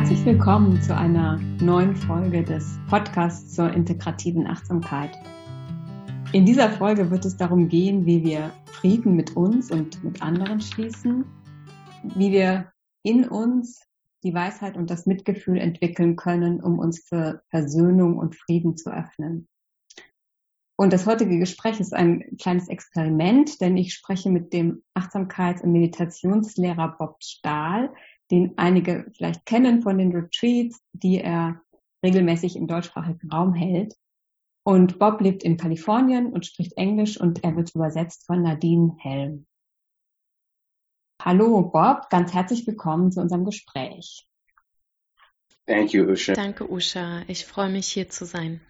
Herzlich willkommen zu einer neuen Folge des Podcasts zur integrativen Achtsamkeit. In dieser Folge wird es darum gehen, wie wir Frieden mit uns und mit anderen schließen, wie wir in uns die Weisheit und das Mitgefühl entwickeln können, um uns für Versöhnung und Frieden zu öffnen. Und das heutige Gespräch ist ein kleines Experiment, denn ich spreche mit dem Achtsamkeits- und Meditationslehrer Bob Stahl, den einige vielleicht kennen von den Retreats, die er regelmäßig im deutschsprachigen Raum hält. Und Bob lebt in Kalifornien und spricht Englisch und er wird übersetzt von Nadine Helm. Hallo Bob, ganz herzlich willkommen zu unserem Gespräch. Thank you, Usha. Danke, Usha. Ich freue mich, hier zu sein.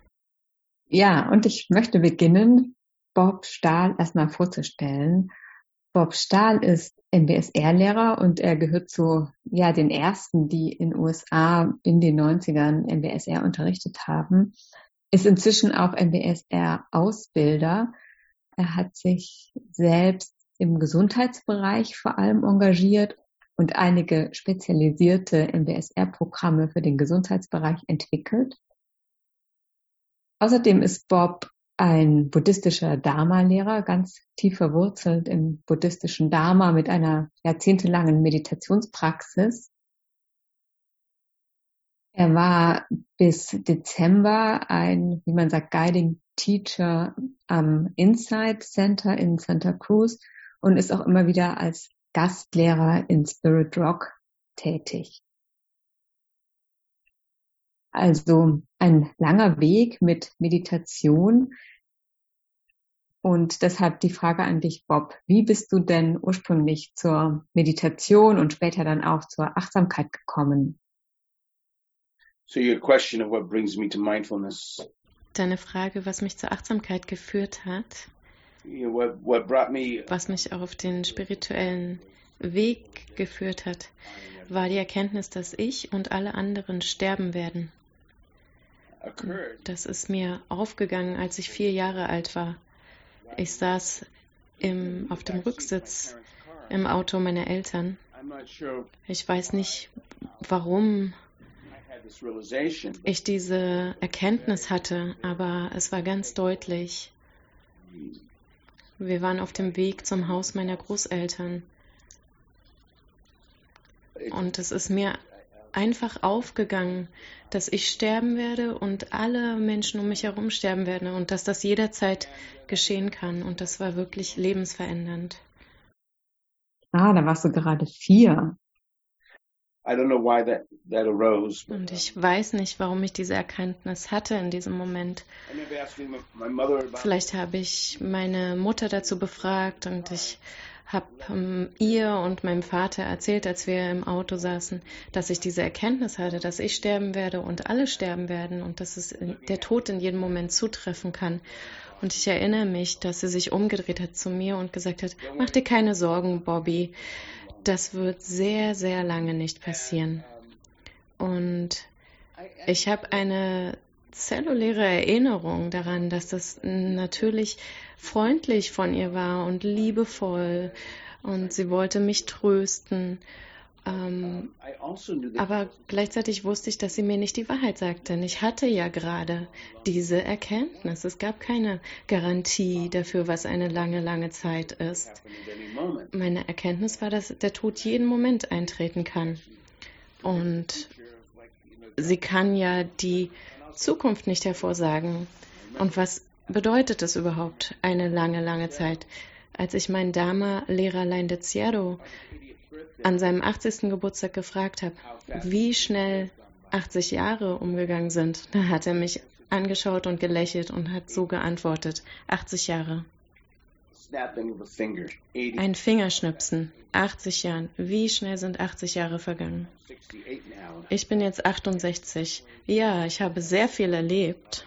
Ja, und ich möchte beginnen, Bob Stahl erstmal vorzustellen. Bob Stahl ist MBSR-Lehrer und er gehört zu ja, den ersten, die in USA in den 90ern MBSR unterrichtet haben. Ist inzwischen auch MBSR-Ausbilder. Er hat sich selbst im Gesundheitsbereich vor allem engagiert und einige spezialisierte MBSR-Programme für den Gesundheitsbereich entwickelt. Außerdem ist Bob ein buddhistischer Dharma-Lehrer, ganz tief verwurzelt im buddhistischen Dharma mit einer jahrzehntelangen Meditationspraxis. Er war bis Dezember ein, wie man sagt, Guiding Teacher am Insight Center in Santa Cruz und ist auch immer wieder als Gastlehrer in Spirit Rock tätig. Also ein langer Weg mit Meditation. Und deshalb die Frage an dich, Bob. Wie bist du denn ursprünglich zur Meditation und später dann auch zur Achtsamkeit gekommen? So your question of what brings me to mindfulness. Deine Frage, was mich zur Achtsamkeit geführt hat, what, what brought me, was mich auf den spirituellen Weg geführt hat, war die Erkenntnis, dass ich und alle anderen sterben werden. Das ist mir aufgegangen, als ich vier Jahre alt war. Ich saß im, auf dem Rücksitz im Auto meiner Eltern. Ich weiß nicht, warum ich diese Erkenntnis hatte, aber es war ganz deutlich. Wir waren auf dem Weg zum Haus meiner Großeltern. Und es ist mir einfach aufgegangen, dass ich sterben werde und alle Menschen um mich herum sterben werden und dass das jederzeit geschehen kann. Und das war wirklich lebensverändernd. Ah, da warst du gerade vier. That, that arose, und ich weiß nicht, warum ich diese Erkenntnis hatte in diesem Moment. Vielleicht habe ich meine Mutter dazu befragt und ich habe ähm, ihr und meinem Vater erzählt, als wir im Auto saßen, dass ich diese Erkenntnis hatte, dass ich sterben werde und alle sterben werden und dass es der Tod in jedem Moment zutreffen kann. Und ich erinnere mich, dass sie sich umgedreht hat zu mir und gesagt hat, mach dir keine Sorgen, Bobby, das wird sehr, sehr lange nicht passieren. Und ich habe eine zelluläre Erinnerung daran, dass das natürlich freundlich von ihr war und liebevoll und sie wollte mich trösten. Ähm, aber gleichzeitig wusste ich, dass sie mir nicht die Wahrheit sagte. Denn ich hatte ja gerade diese Erkenntnis. Es gab keine Garantie dafür, was eine lange, lange Zeit ist. Meine Erkenntnis war, dass der Tod jeden Moment eintreten kann. Und sie kann ja die Zukunft nicht hervorsagen. Und was bedeutet es überhaupt, eine lange, lange Zeit? Als ich meinen Dharma-Lehrer Leindezierro an seinem 80. Geburtstag gefragt habe, wie schnell 80 Jahre umgegangen sind, da hat er mich angeschaut und gelächelt und hat so geantwortet, 80 Jahre. Ein Fingerschnipsen, 80 Jahren. Wie schnell sind 80 Jahre vergangen? Ich bin jetzt 68. Ja, ich habe sehr viel erlebt.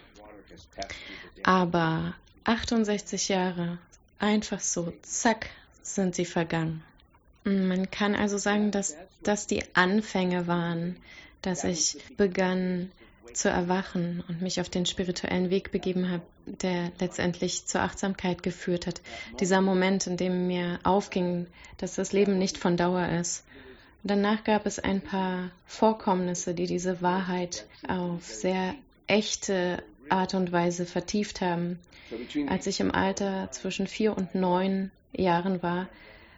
Aber 68 Jahre, einfach so, zack, sind sie vergangen. Man kann also sagen, dass das die Anfänge waren, dass ich begann zu erwachen und mich auf den spirituellen Weg begeben habe, der letztendlich zur Achtsamkeit geführt hat. Dieser Moment, in dem mir aufging, dass das Leben nicht von Dauer ist Danach gab es ein paar Vorkommnisse, die diese Wahrheit auf sehr echte Art und Weise vertieft haben. Als ich im Alter zwischen vier und neun Jahren war,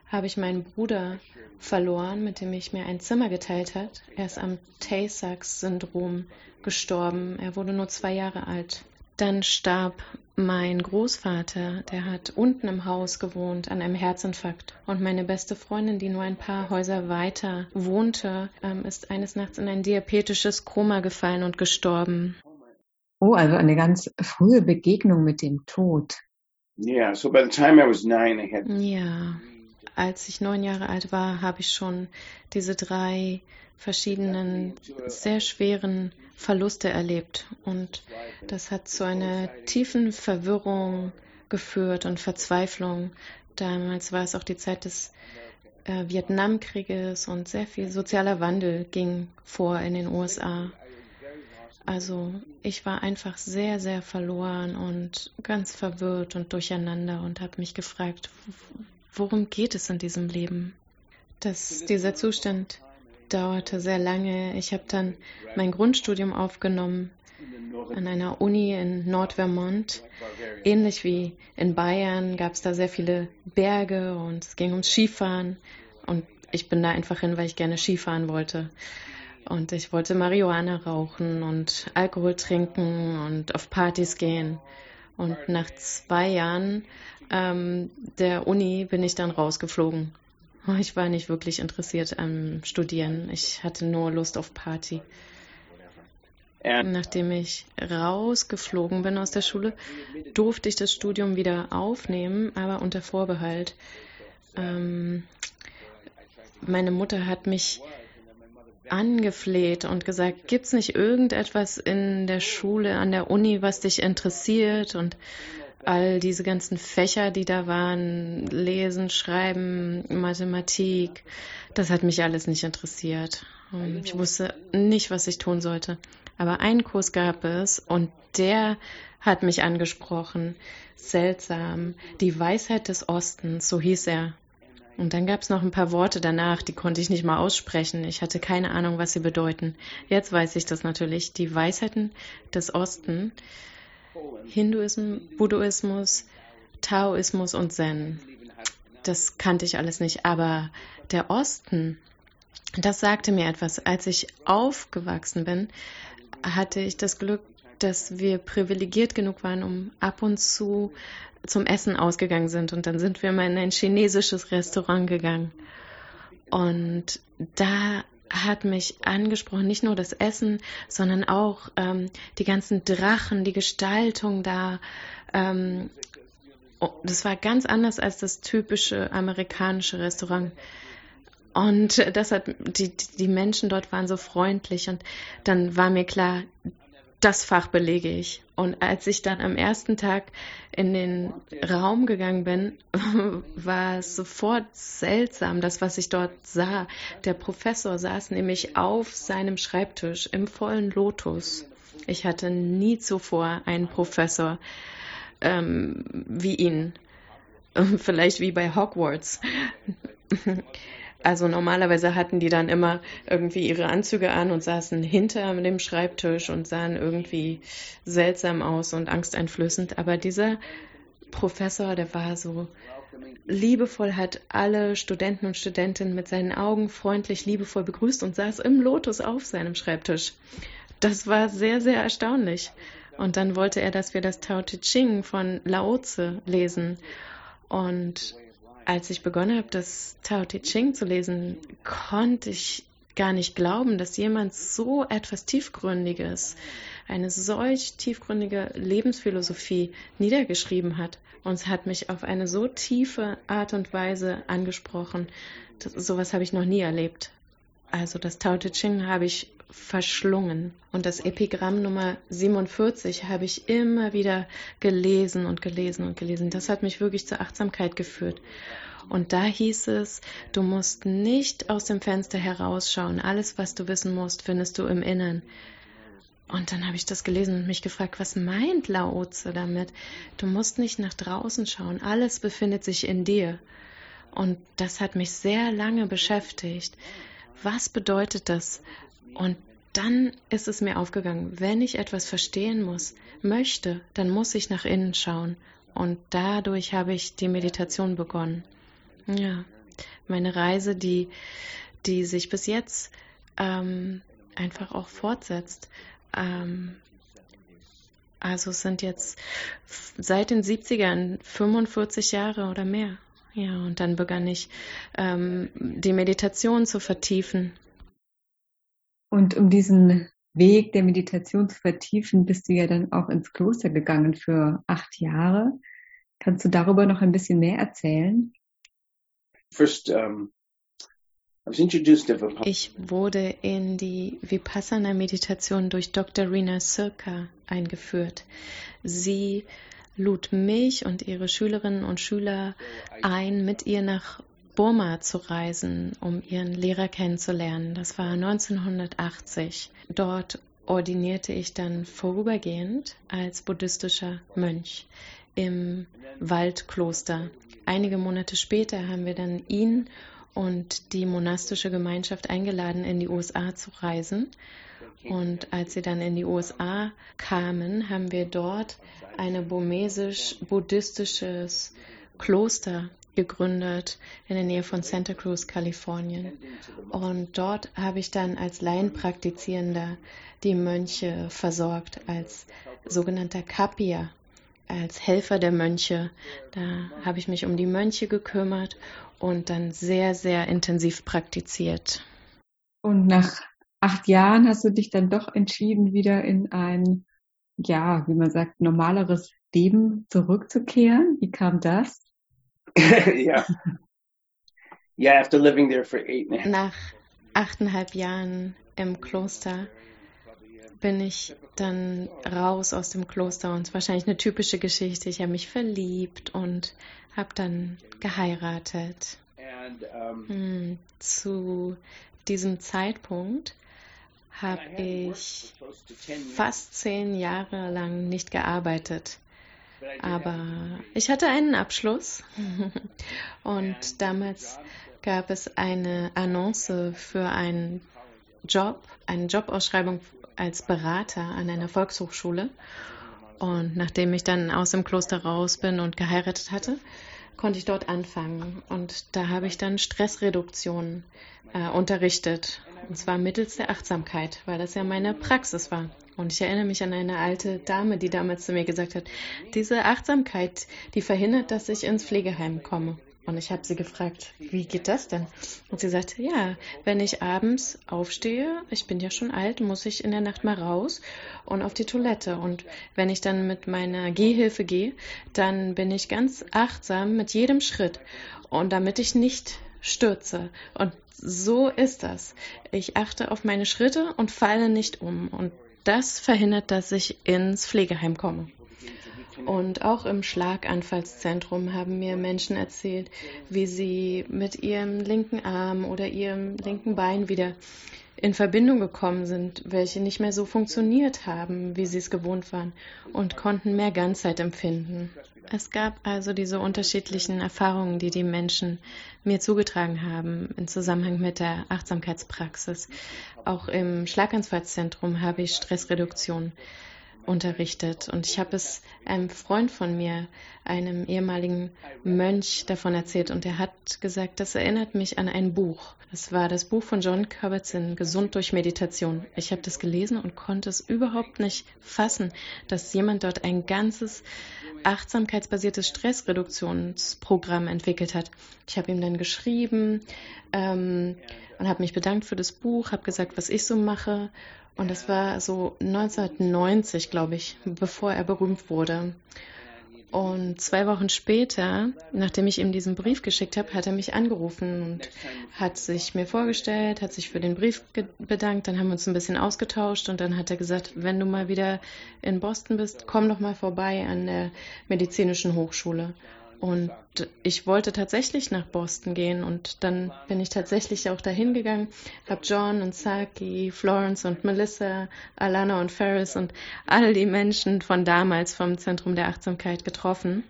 habe ich meinen Bruder verloren, mit dem ich mir ein Zimmer geteilt hat. Er ist am Tay-Sachs-Syndrom gestorben. Er wurde nur zwei Jahre alt. Dann starb mein Großvater, der hat unten im Haus gewohnt an einem Herzinfarkt. Und meine beste Freundin, die nur ein paar Häuser weiter wohnte, ähm, ist eines Nachts in ein diabetisches Koma gefallen und gestorben. Oh, also eine ganz frühe Begegnung mit dem Tod. Yeah, so by the time I was nine, I had. Ja, als ich neun Jahre alt war, habe ich schon diese drei verschiedenen sehr schweren Verluste erlebt. Und das hat zu einer tiefen Verwirrung geführt und Verzweiflung. Damals war es auch die Zeit des äh, Vietnamkrieges und sehr viel sozialer Wandel ging vor in den USA. Also ich war einfach sehr, sehr verloren und ganz verwirrt und durcheinander und habe mich gefragt, worum geht es in diesem Leben? Dass dieser Zustand dauerte sehr lange. Ich habe dann mein Grundstudium aufgenommen an einer Uni in Nordvermont. Ähnlich wie in Bayern gab es da sehr viele Berge und es ging ums Skifahren. Und ich bin da einfach hin, weil ich gerne Skifahren wollte. Und ich wollte Marihuana rauchen und Alkohol trinken und auf Partys gehen. Und nach zwei Jahren ähm, der Uni bin ich dann rausgeflogen. Ich war nicht wirklich interessiert am Studieren. Ich hatte nur Lust auf Party. Nachdem ich rausgeflogen bin aus der Schule, durfte ich das Studium wieder aufnehmen, aber unter Vorbehalt. Ähm, meine Mutter hat mich angefleht und gesagt, gibt's nicht irgendetwas in der Schule, an der Uni, was dich interessiert? Und all diese ganzen Fächer, die da waren, Lesen, Schreiben, Mathematik, das hat mich alles nicht interessiert. Ich wusste nicht, was ich tun sollte. Aber einen Kurs gab es und der hat mich angesprochen. Seltsam. Die Weisheit des Ostens, so hieß er. Und dann gab es noch ein paar Worte danach, die konnte ich nicht mal aussprechen. Ich hatte keine Ahnung, was sie bedeuten. Jetzt weiß ich das natürlich. Die Weisheiten des Ostens Hinduismus, Buddhismus, Taoismus und Zen. Das kannte ich alles nicht. Aber der Osten, das sagte mir etwas. Als ich aufgewachsen bin, hatte ich das Glück, dass wir privilegiert genug waren, um ab und zu zum Essen ausgegangen sind. Und dann sind wir mal in ein chinesisches Restaurant gegangen. Und da hat mich angesprochen, nicht nur das Essen, sondern auch ähm, die ganzen Drachen, die Gestaltung da. Ähm, oh, das war ganz anders als das typische amerikanische Restaurant. Und das hat, die, die Menschen dort waren so freundlich und dann war mir klar, das Fach belege ich. Und als ich dann am ersten Tag in den Raum gegangen bin, war es sofort seltsam, das, was ich dort sah. Der Professor saß nämlich auf seinem Schreibtisch im vollen Lotus. Ich hatte nie zuvor einen Professor ähm, wie ihn. Vielleicht wie bei Hogwarts. Also normalerweise hatten die dann immer irgendwie ihre Anzüge an und saßen hinter dem Schreibtisch und sahen irgendwie seltsam aus und angsteinflößend. Aber dieser Professor, der war so liebevoll, hat alle Studenten und Studentinnen mit seinen Augen freundlich, liebevoll begrüßt und saß im Lotus auf seinem Schreibtisch. Das war sehr, sehr erstaunlich. Und dann wollte er, dass wir das Tao Te Ching von Lao Tse lesen. Und als ich begonnen habe, das Tao Te Ching zu lesen, konnte ich gar nicht glauben, dass jemand so etwas Tiefgründiges, eine solch tiefgründige Lebensphilosophie niedergeschrieben hat. Und es hat mich auf eine so tiefe Art und Weise angesprochen. Das, sowas habe ich noch nie erlebt. Also das Tao Te Ching habe ich verschlungen. Und das Epigramm Nummer 47 habe ich immer wieder gelesen und gelesen und gelesen. Das hat mich wirklich zur Achtsamkeit geführt. Und da hieß es, du musst nicht aus dem Fenster herausschauen. Alles, was du wissen musst, findest du im Innern. Und dann habe ich das gelesen und mich gefragt, was meint Laoze damit? Du musst nicht nach draußen schauen. Alles befindet sich in dir. Und das hat mich sehr lange beschäftigt was bedeutet das? Und dann ist es mir aufgegangen, wenn ich etwas verstehen muss, möchte, dann muss ich nach innen schauen. Und dadurch habe ich die Meditation begonnen. Ja, meine Reise, die, die sich bis jetzt ähm, einfach auch fortsetzt. Ähm, also es sind jetzt seit den 70ern 45 Jahre oder mehr. Ja, und dann begann ich ähm, die Meditation zu vertiefen. Und um diesen Weg der Meditation zu vertiefen, bist du ja dann auch ins Kloster gegangen für acht Jahre. Kannst du darüber noch ein bisschen mehr erzählen? First, um, ich wurde in die Vipassana-Meditation durch Dr. Rina Sirka eingeführt. Sie lud mich und ihre Schülerinnen und Schüler ein, mit ihr nach Burma zu reisen, um ihren Lehrer kennenzulernen. Das war 1980. Dort ordinierte ich dann vorübergehend als buddhistischer Mönch im Waldkloster. Einige Monate später haben wir dann ihn und die monastische Gemeinschaft eingeladen, in die USA zu reisen. Und als sie dann in die USA kamen, haben wir dort ein burmesisch-buddhistisches Kloster gegründet in der Nähe von Santa Cruz, Kalifornien. Und dort habe ich dann als Laienpraktizierender die Mönche versorgt, als sogenannter Kapia, als Helfer der Mönche. Da habe ich mich um die Mönche gekümmert und dann sehr, sehr intensiv praktiziert. Und nach acht Jahren hast du dich dann doch entschieden, wieder in ein, ja, wie man sagt, normaleres Leben zurückzukehren. Wie kam das? ja. Yeah, after living there for eight and a half. Nach achteinhalb Jahren im Kloster bin ich dann raus aus dem Kloster und es ist wahrscheinlich eine typische Geschichte. Ich habe mich verliebt und habe dann geheiratet. Hm, zu diesem Zeitpunkt habe ich fast zehn Jahre lang nicht gearbeitet. Aber ich hatte einen Abschluss und damals gab es eine Annonce für einen Job, eine Jobausschreibung als Berater an einer Volkshochschule. Und nachdem ich dann aus dem Kloster raus bin und geheiratet hatte, konnte ich dort anfangen. Und da habe ich dann Stressreduktion äh, unterrichtet. Und zwar mittels der Achtsamkeit, weil das ja meine Praxis war. Und ich erinnere mich an eine alte Dame, die damals zu mir gesagt hat, diese Achtsamkeit, die verhindert, dass ich ins Pflegeheim komme. Und ich habe sie gefragt, wie geht das denn? Und sie sagte, ja, wenn ich abends aufstehe, ich bin ja schon alt, muss ich in der Nacht mal raus und auf die Toilette. Und wenn ich dann mit meiner Gehhilfe gehe, dann bin ich ganz achtsam mit jedem Schritt. Und damit ich nicht stürze. Und so ist das. Ich achte auf meine Schritte und falle nicht um. Und das verhindert, dass ich ins Pflegeheim komme. Und auch im Schlaganfallszentrum haben mir Menschen erzählt, wie sie mit ihrem linken Arm oder ihrem linken Bein wieder in Verbindung gekommen sind, welche nicht mehr so funktioniert haben, wie sie es gewohnt waren und konnten mehr Ganzheit empfinden. Es gab also diese unterschiedlichen Erfahrungen, die die Menschen mir zugetragen haben im Zusammenhang mit der Achtsamkeitspraxis. Auch im Schlaganfallszentrum habe ich Stressreduktion unterrichtet. Und ich habe es einem Freund von mir, einem ehemaligen Mönch, davon erzählt. Und er hat gesagt, das erinnert mich an ein Buch. Das war das Buch von John Kabat-Zinn, Gesund durch Meditation. Ich habe das gelesen und konnte es überhaupt nicht fassen, dass jemand dort ein ganzes achtsamkeitsbasiertes Stressreduktionsprogramm entwickelt hat. Ich habe ihm dann geschrieben ähm, und habe mich bedankt für das Buch, habe gesagt, was ich so mache und das war so 1990, glaube ich, bevor er berühmt wurde. Und zwei Wochen später, nachdem ich ihm diesen Brief geschickt habe, hat er mich angerufen und hat sich mir vorgestellt, hat sich für den Brief bedankt. Dann haben wir uns ein bisschen ausgetauscht und dann hat er gesagt, wenn du mal wieder in Boston bist, komm doch mal vorbei an der medizinischen Hochschule. Und ich wollte tatsächlich nach Boston gehen und dann bin ich tatsächlich auch dahin gegangen, habe John und Saki, Florence und Melissa, Alana und Ferris und all die Menschen von damals vom Zentrum der Achtsamkeit getroffen.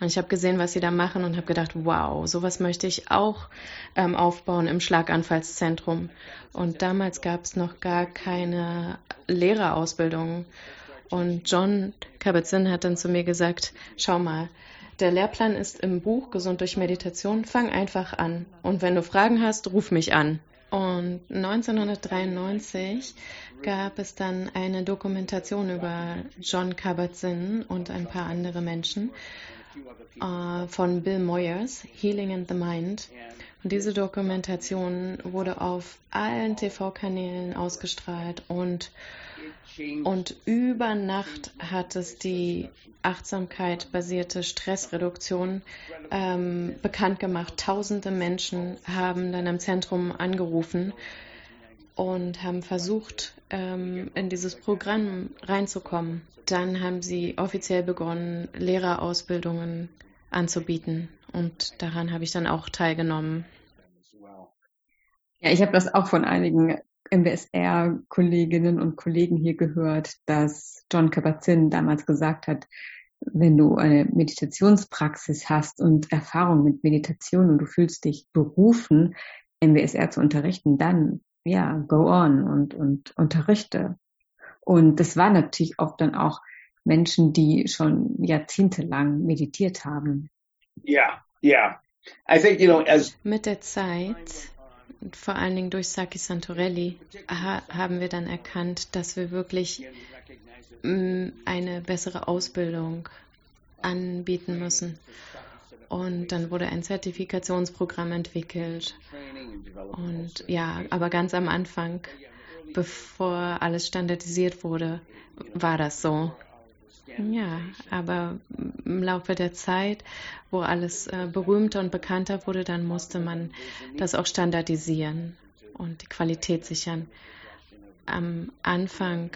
Und ich habe gesehen, was sie da machen und habe gedacht, wow, sowas möchte ich auch ähm, aufbauen im Schlaganfallszentrum. Und damals gab es noch gar keine Lehrerausbildung. Und John Kabat-Zinn hat dann zu mir gesagt, schau mal, der Lehrplan ist im Buch Gesund durch Meditation, fang einfach an. Und wenn du Fragen hast, ruf mich an. Und 1993 gab es dann eine Dokumentation über John Kabat-Zinn und ein paar andere Menschen äh, von Bill Moyers, Healing in the Mind. Diese Dokumentation wurde auf allen TV-Kanälen ausgestrahlt und, und über Nacht hat es die Achtsamkeit-basierte Stressreduktion ähm, bekannt gemacht. Tausende Menschen haben dann im Zentrum angerufen und haben versucht, ähm, in dieses Programm reinzukommen. Dann haben sie offiziell begonnen, Lehrerausbildungen anzubieten. Und daran habe ich dann auch teilgenommen. Ja, ich habe das auch von einigen MBSR-Kolleginnen und Kollegen hier gehört, dass John Kabat-Zinn damals gesagt hat, wenn du eine Meditationspraxis hast und Erfahrung mit Meditation und du fühlst dich berufen, MBSR zu unterrichten, dann ja, go on und, und unterrichte. Und das waren natürlich oft dann auch Menschen, die schon jahrzehntelang meditiert haben. Yeah, yeah. Mit der Zeit, vor allen Dingen durch Saki Santorelli, ha haben wir dann erkannt, dass wir wirklich mm, eine bessere Ausbildung anbieten müssen. Und dann wurde ein Zertifikationsprogramm entwickelt. Und ja, aber ganz am Anfang, bevor alles standardisiert wurde, war das so. Ja, aber im Laufe der Zeit, wo alles äh, berühmter und bekannter wurde, dann musste man das auch standardisieren und die Qualität sichern. Am Anfang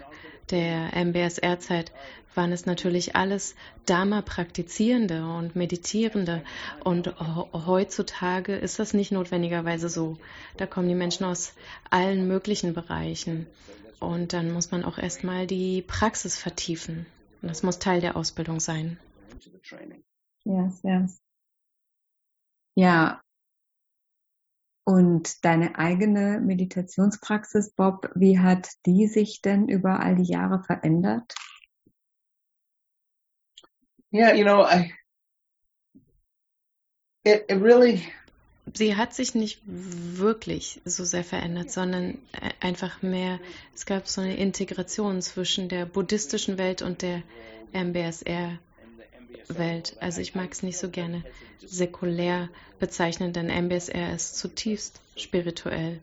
der MBSR-Zeit waren es natürlich alles Dharma-Praktizierende und Meditierende. Und heutzutage ist das nicht notwendigerweise so. Da kommen die Menschen aus allen möglichen Bereichen. Und dann muss man auch erstmal die Praxis vertiefen. Und das muss Teil der Ausbildung sein. Yes, yes. Ja. Und deine eigene Meditationspraxis, Bob, wie hat die sich denn über all die Jahre verändert? Yeah, you know, I it, it really sie hat sich nicht wirklich so sehr verändert, sondern e, einfach mehr, es gab so eine Integration zwischen der buddhistischen Welt und der MBSR-Welt. Also ich mag es nicht so gerne säkulär bezeichnen, denn MBSR ist zutiefst spirituell.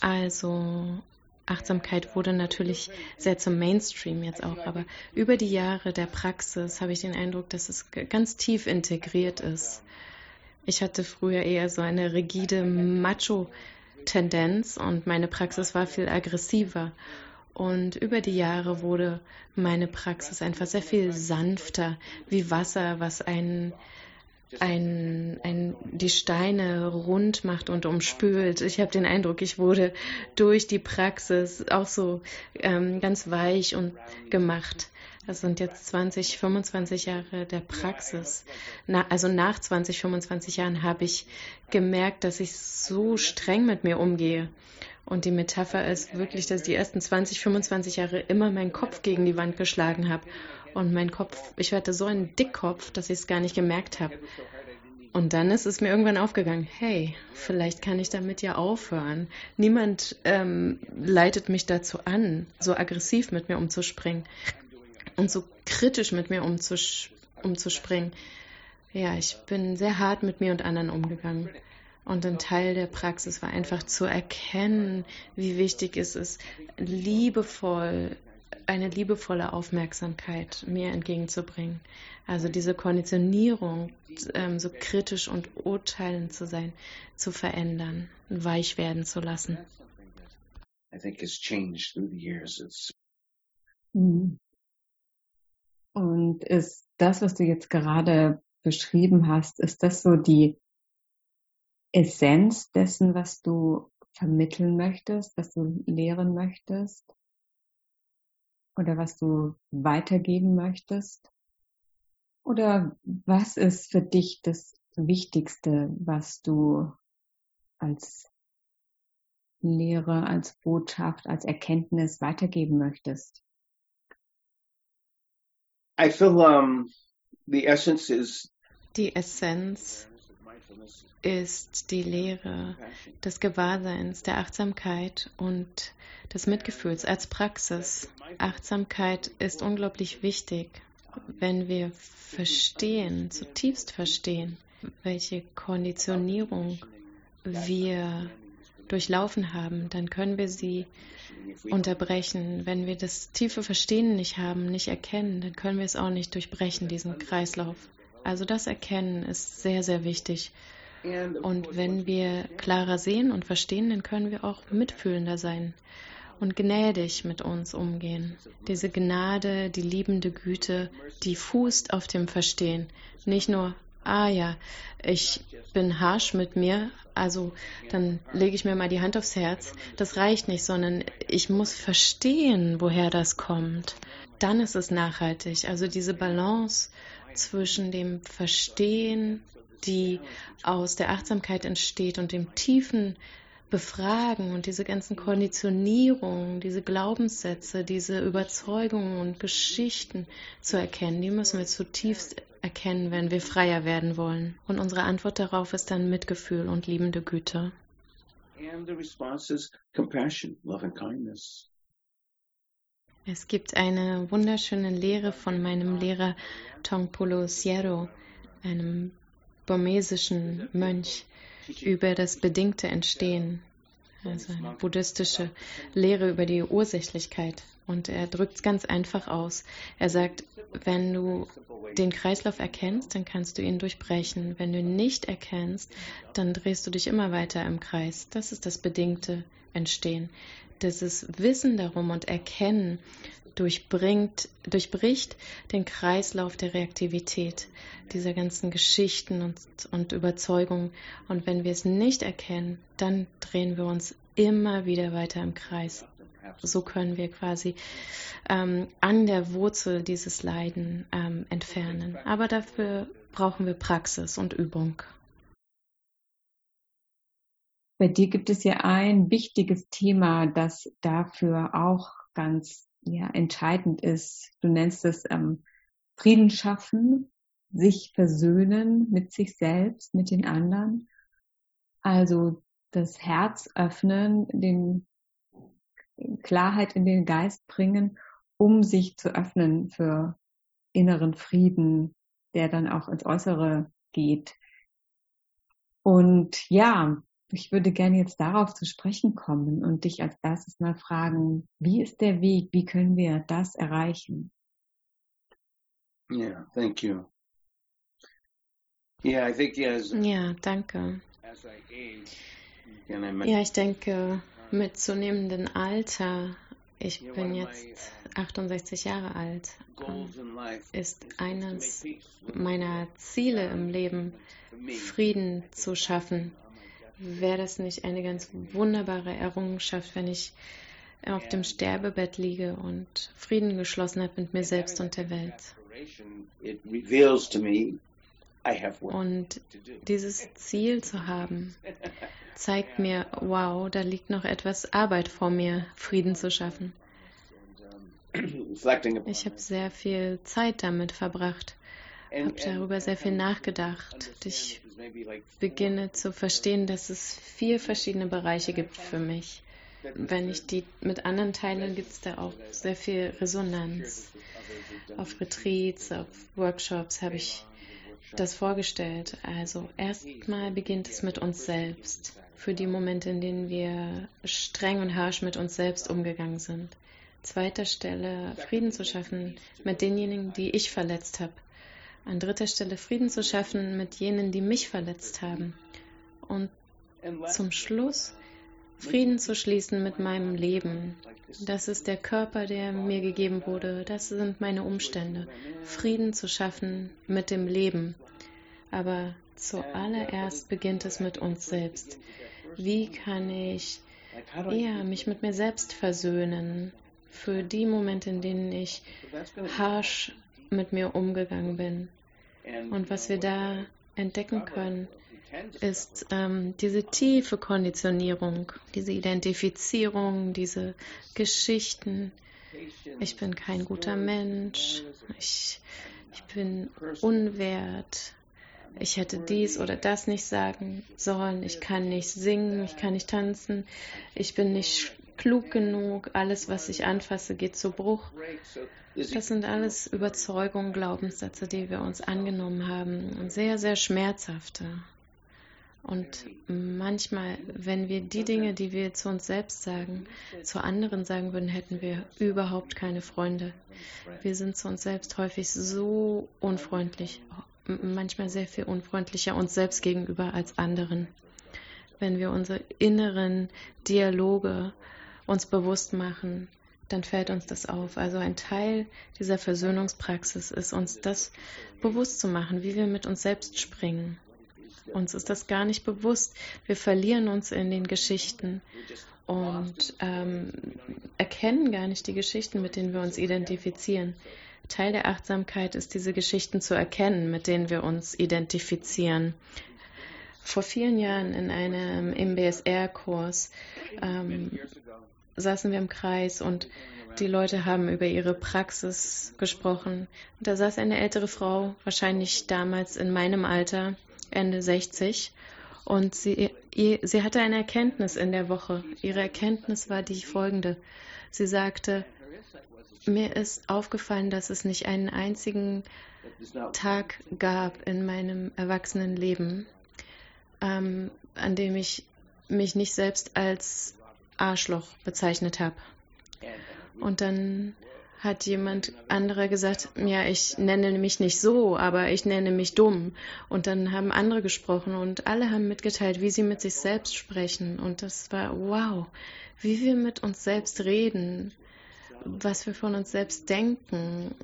Also Achtsamkeit wurde natürlich sehr zum Mainstream jetzt auch, aber über die Jahre der Praxis habe ich den Eindruck, dass es ganz tief integriert ist. Ich hatte früher eher so eine rigide Macho-Tendenz und meine Praxis war viel aggressiver. Und über die Jahre wurde meine Praxis einfach sehr viel sanfter, wie Wasser, was einen ein, ein, die Steine rund macht und umspült. Ich habe den Eindruck, ich wurde durch die Praxis auch so ähm, ganz weich und gemacht. Das sind jetzt 20, 25 Jahre der Praxis. Na, also nach 20, 25 Jahren habe ich gemerkt, dass ich so streng mit mir umgehe. Und die Metapher ist wirklich, dass ich die ersten 20, 25 Jahre immer meinen Kopf gegen die Wand geschlagen habe und mein Kopf, ich hatte so einen Dickkopf, dass ich es gar nicht gemerkt habe. Und dann ist es mir irgendwann aufgegangen, hey, vielleicht kann ich damit ja aufhören. Niemand ähm, leitet mich dazu an, so aggressiv mit mir umzuspringen und so kritisch mit mir umzus umzuspringen. Ja, ich bin sehr hart mit mir und anderen umgegangen. Und ein Teil der Praxis war einfach zu erkennen, wie wichtig es ist, liebevoll eine liebevolle Aufmerksamkeit mir entgegenzubringen. Also diese Konditionierung, ähm, so kritisch und urteilend zu sein, zu verändern, weich werden zu lassen. I think has changed through the years. It's mhm. Und ist das, was du jetzt gerade beschrieben hast, ist das so die Essenz dessen, was du vermitteln möchtest, was du lehren möchtest? oder was du weitergeben möchtest? Oder was ist für dich das Wichtigste, was du als Lehre, als Botschaft, als Erkenntnis weitergeben möchtest? I feel um, the essence is Die Essenz ist die Lehre des Gewahrseins, der Achtsamkeit und des Mitgefühls als Praxis. Achtsamkeit ist unglaublich wichtig, wenn wir verstehen, zutiefst verstehen, welche Konditionierung wir durchlaufen haben, dann können wir sie unterbrechen. Wenn wir das tiefe Verstehen nicht haben, nicht erkennen, dann können wir es auch nicht durchbrechen, diesen Kreislauf. Also das Erkennen ist sehr, sehr wichtig. Und wenn wir klarer sehen und verstehen, dann können wir auch mitfühlender sein und gnädig mit uns umgehen. Diese Gnade, die liebende Güte, die fußt auf dem Verstehen. Nicht nur, ah ja, ich bin harsch mit mir, also dann lege ich mir mal die Hand aufs Herz. Das reicht nicht, sondern ich muss verstehen, woher das kommt. Dann ist es nachhaltig. Also diese Balance zwischen dem Verstehen, die aus der Achtsamkeit entsteht und dem tiefen Befragen und diese ganzen Konditionierungen, diese Glaubenssätze, diese Überzeugungen und Geschichten zu erkennen, die müssen wir zutiefst erkennen, wenn wir freier werden wollen. Und unsere Antwort darauf ist dann Mitgefühl und liebende Güte. Es gibt eine wunderschöne Lehre von meinem Lehrer Tongpolo Sierro, einem burmesischen Mönch, über das bedingte Entstehen, also eine buddhistische Lehre über die Ursächlichkeit. Und er drückt es ganz einfach aus. Er sagt, wenn du den Kreislauf erkennst, dann kannst du ihn durchbrechen. Wenn du ihn nicht erkennst, dann drehst du dich immer weiter im Kreis. Das ist das bedingte Entstehen. Dieses Wissen darum und Erkennen durchbringt, durchbricht den Kreislauf der Reaktivität, dieser ganzen Geschichten und, und Überzeugungen. Und wenn wir es nicht erkennen, dann drehen wir uns immer wieder weiter im Kreis. So können wir quasi ähm, an der Wurzel dieses Leiden ähm, entfernen. Aber dafür brauchen wir Praxis und Übung. Bei dir gibt es ja ein wichtiges Thema, das dafür auch ganz ja, entscheidend ist. Du nennst es ähm, Frieden schaffen, sich versöhnen mit sich selbst, mit den anderen. Also das Herz öffnen, den Klarheit in den Geist bringen, um sich zu öffnen für inneren Frieden, der dann auch ins Äußere geht. Und ja, ich würde gerne jetzt darauf zu sprechen kommen und dich als erstes mal fragen, wie ist der Weg? Wie können wir das erreichen? Yeah, thank you. Yeah, I think as, Ja, danke. Ja, ich denke, mit zunehmendem Alter, ich bin jetzt 68 Jahre alt, ähm, ist eines meiner Ziele im Leben, Frieden zu schaffen. Wäre das nicht eine ganz wunderbare Errungenschaft, wenn ich auf dem Sterbebett liege und Frieden geschlossen habe mit mir selbst und der Welt? Und dieses Ziel zu haben, zeigt mir, wow, da liegt noch etwas Arbeit vor mir, Frieden zu schaffen. Ich habe sehr viel Zeit damit verbracht, habe darüber sehr viel nachgedacht. Ich beginne zu verstehen, dass es vier verschiedene Bereiche gibt für mich. Wenn ich die mit anderen teile, gibt es da auch sehr viel Resonanz. Auf Retreats, auf Workshops habe ich das vorgestellt. Also erstmal beginnt es mit uns selbst. Für die Momente, in denen wir streng und harsch mit uns selbst umgegangen sind. Zweiter Stelle Frieden zu schaffen mit denjenigen, die ich verletzt habe. An dritter Stelle Frieden zu schaffen mit jenen, die mich verletzt haben. Und zum Schluss Frieden zu schließen mit meinem Leben. Das ist der Körper, der mir gegeben wurde. Das sind meine Umstände. Frieden zu schaffen mit dem Leben. Aber zuallererst beginnt es mit uns selbst. Wie kann ich ja, mich mit mir selbst versöhnen für die Momente, in denen ich harsch mit mir umgegangen bin? Und was wir da entdecken können, ist ähm, diese tiefe Konditionierung, diese Identifizierung, diese Geschichten. Ich bin kein guter Mensch, ich, ich bin unwert, ich hätte dies oder das nicht sagen sollen, ich kann nicht singen, ich kann nicht tanzen, ich bin nicht klug genug, alles, was ich anfasse, geht zu Bruch. Das sind alles Überzeugungen, Glaubenssätze, die wir uns angenommen haben sehr, sehr schmerzhafte. Und manchmal, wenn wir die Dinge, die wir zu uns selbst sagen, zu anderen sagen würden, hätten wir überhaupt keine Freunde. Wir sind zu uns selbst häufig so unfreundlich, manchmal sehr viel unfreundlicher uns selbst gegenüber als anderen. Wenn wir unsere inneren Dialoge uns bewusst machen, dann fällt uns das auf. Also ein Teil dieser Versöhnungspraxis ist uns das bewusst zu machen, wie wir mit uns selbst springen. Uns ist das gar nicht bewusst. Wir verlieren uns in den Geschichten und ähm, erkennen gar nicht die Geschichten, mit denen wir uns identifizieren. Teil der Achtsamkeit ist, diese Geschichten zu erkennen, mit denen wir uns identifizieren. Vor vielen Jahren in einem MBSR-Kurs ähm, saßen wir im Kreis und die Leute haben über ihre Praxis gesprochen. Und da saß eine ältere Frau, wahrscheinlich damals in meinem Alter, Ende 60. Und sie, sie hatte eine Erkenntnis in der Woche. Ihre Erkenntnis war die folgende. Sie sagte, mir ist aufgefallen, dass es nicht einen einzigen Tag gab in meinem Erwachsenenleben, ähm, an dem ich mich nicht selbst als Arschloch bezeichnet habe. Und dann hat jemand anderer gesagt, ja, ich nenne mich nicht so, aber ich nenne mich dumm. Und dann haben andere gesprochen und alle haben mitgeteilt, wie sie mit sich selbst sprechen. Und das war wow, wie wir mit uns selbst reden, was wir von uns selbst denken,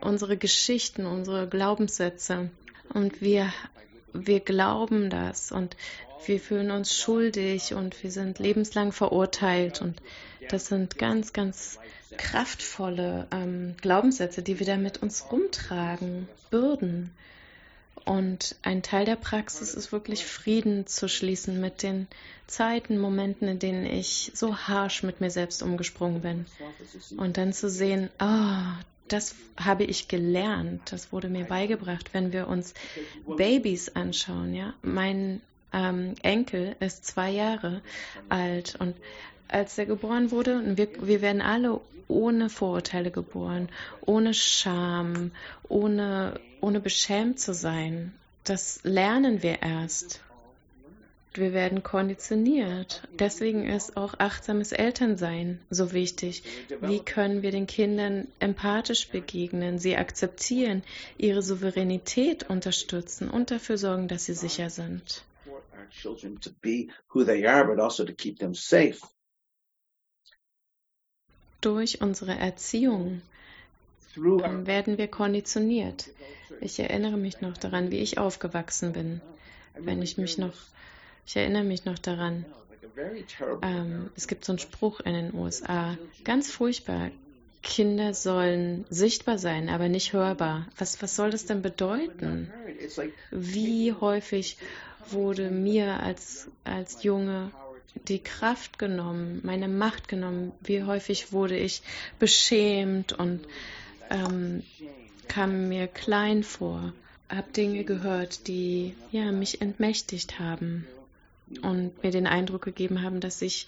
unsere Geschichten, unsere Glaubenssätze. Und wir, wir glauben das und wir fühlen uns schuldig und wir sind lebenslang verurteilt. Und das sind ganz, ganz kraftvolle ähm, Glaubenssätze, die wir da mit uns rumtragen, Bürden. Und ein Teil der Praxis ist wirklich Frieden zu schließen mit den Zeiten, Momenten, in denen ich so harsh mit mir selbst umgesprungen bin. Und dann zu sehen, oh, das habe ich gelernt, das wurde mir beigebracht, wenn wir uns Babys anschauen, ja. Mein ähm, Enkel ist zwei Jahre alt und als er geboren wurde, wir, wir werden alle ohne Vorurteile geboren, ohne Scham, ohne, ohne beschämt zu sein. Das lernen wir erst. Wir werden konditioniert. Deswegen ist auch achtsames Elternsein so wichtig. Wie können wir den Kindern empathisch begegnen, sie akzeptieren, ihre Souveränität unterstützen und dafür sorgen, dass sie sicher sind? Children to be who they are, but also to keep them safe durch unsere Erziehung werden wir konditioniert. Ich erinnere mich noch daran, wie ich aufgewachsen bin. Wenn ich mich noch, ich erinnere mich noch daran. Ähm, es gibt so einen Spruch in den USA, ganz furchtbar. Kinder sollen sichtbar sein, aber nicht hörbar. Was, was soll das denn bedeuten? Wie häufig wurde mir als, als Junge die Kraft genommen, meine Macht genommen. Wie häufig wurde ich beschämt und ähm, kam mir klein vor, habe Dinge gehört, die ja mich entmächtigt haben und mir den Eindruck gegeben haben, dass ich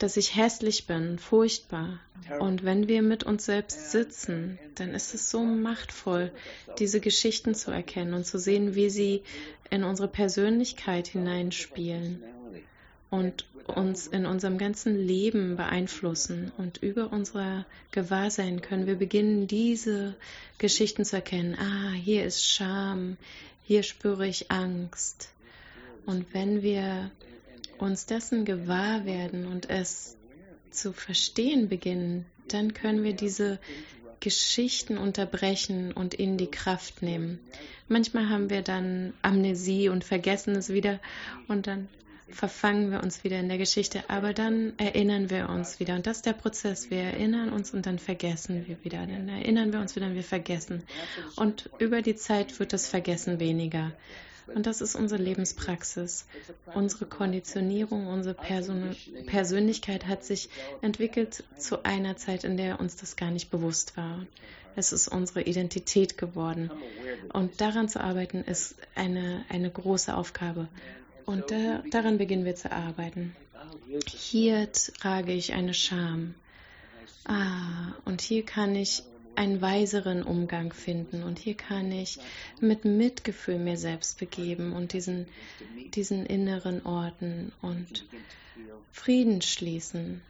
dass ich hässlich bin, furchtbar. Und wenn wir mit uns selbst sitzen, dann ist es so machtvoll, diese Geschichten zu erkennen und zu sehen, wie sie in unsere Persönlichkeit hineinspielen und uns in unserem ganzen Leben beeinflussen. Und über unser Gewahrsein können wir beginnen, diese Geschichten zu erkennen. Ah, hier ist Scham, hier spüre ich Angst. Und wenn wir uns dessen gewahr werden und es zu verstehen beginnen, dann können wir diese Geschichten unterbrechen und in die Kraft nehmen. Manchmal haben wir dann Amnesie und vergessen es wieder und dann verfangen wir uns wieder in der Geschichte, aber dann erinnern wir uns wieder. Und das ist der Prozess. Wir erinnern uns und dann vergessen wir wieder. Dann erinnern wir uns wieder und wir vergessen. Und über die Zeit wird das Vergessen weniger. Und das ist unsere Lebenspraxis. Unsere Konditionierung, unsere Person Persönlichkeit hat sich entwickelt zu einer Zeit, in der uns das gar nicht bewusst war. Es ist unsere Identität geworden. Und daran zu arbeiten, ist eine, eine große Aufgabe. Und da, daran beginnen wir zu arbeiten. Hier trage ich eine Scham. Ah, und hier kann ich einen weiseren Umgang finden und hier kann ich mit Mitgefühl mir selbst begeben und diesen, diesen inneren Orten und Frieden schließen.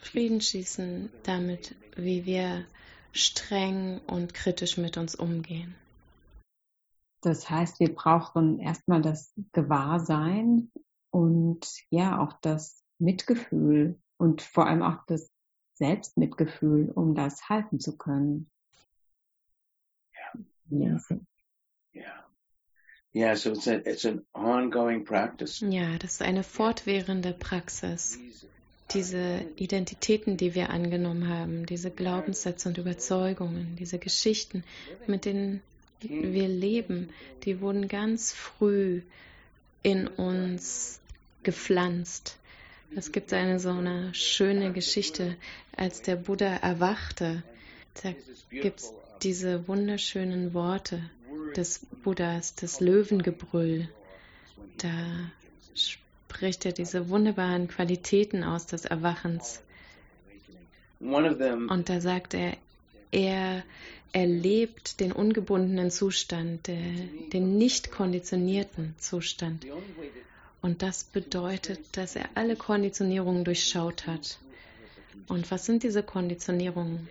Frieden schließen damit, wie wir streng und kritisch mit uns umgehen. Das heißt, wir brauchen erstmal das Gewahrsein und ja auch das Mitgefühl und vor allem auch das Selbstmitgefühl, um das halten zu können. Ja. Ja. Yeah, so it's, a, it's an ongoing practice. Ja, das ist eine fortwährende Praxis. Diese Identitäten, die wir angenommen haben, diese Glaubenssätze und Überzeugungen, diese Geschichten, mit denen wir leben, die wurden ganz früh in uns gepflanzt. Es gibt eine so eine schöne Geschichte, als der Buddha erwachte. Da gibt es diese wunderschönen Worte des Buddhas, das Löwengebrüll. Da spricht er diese wunderbaren Qualitäten aus des Erwachens. Und da sagt er, er erlebt den ungebundenen Zustand, den nicht konditionierten Zustand. Und das bedeutet, dass er alle Konditionierungen durchschaut hat. Und was sind diese Konditionierungen?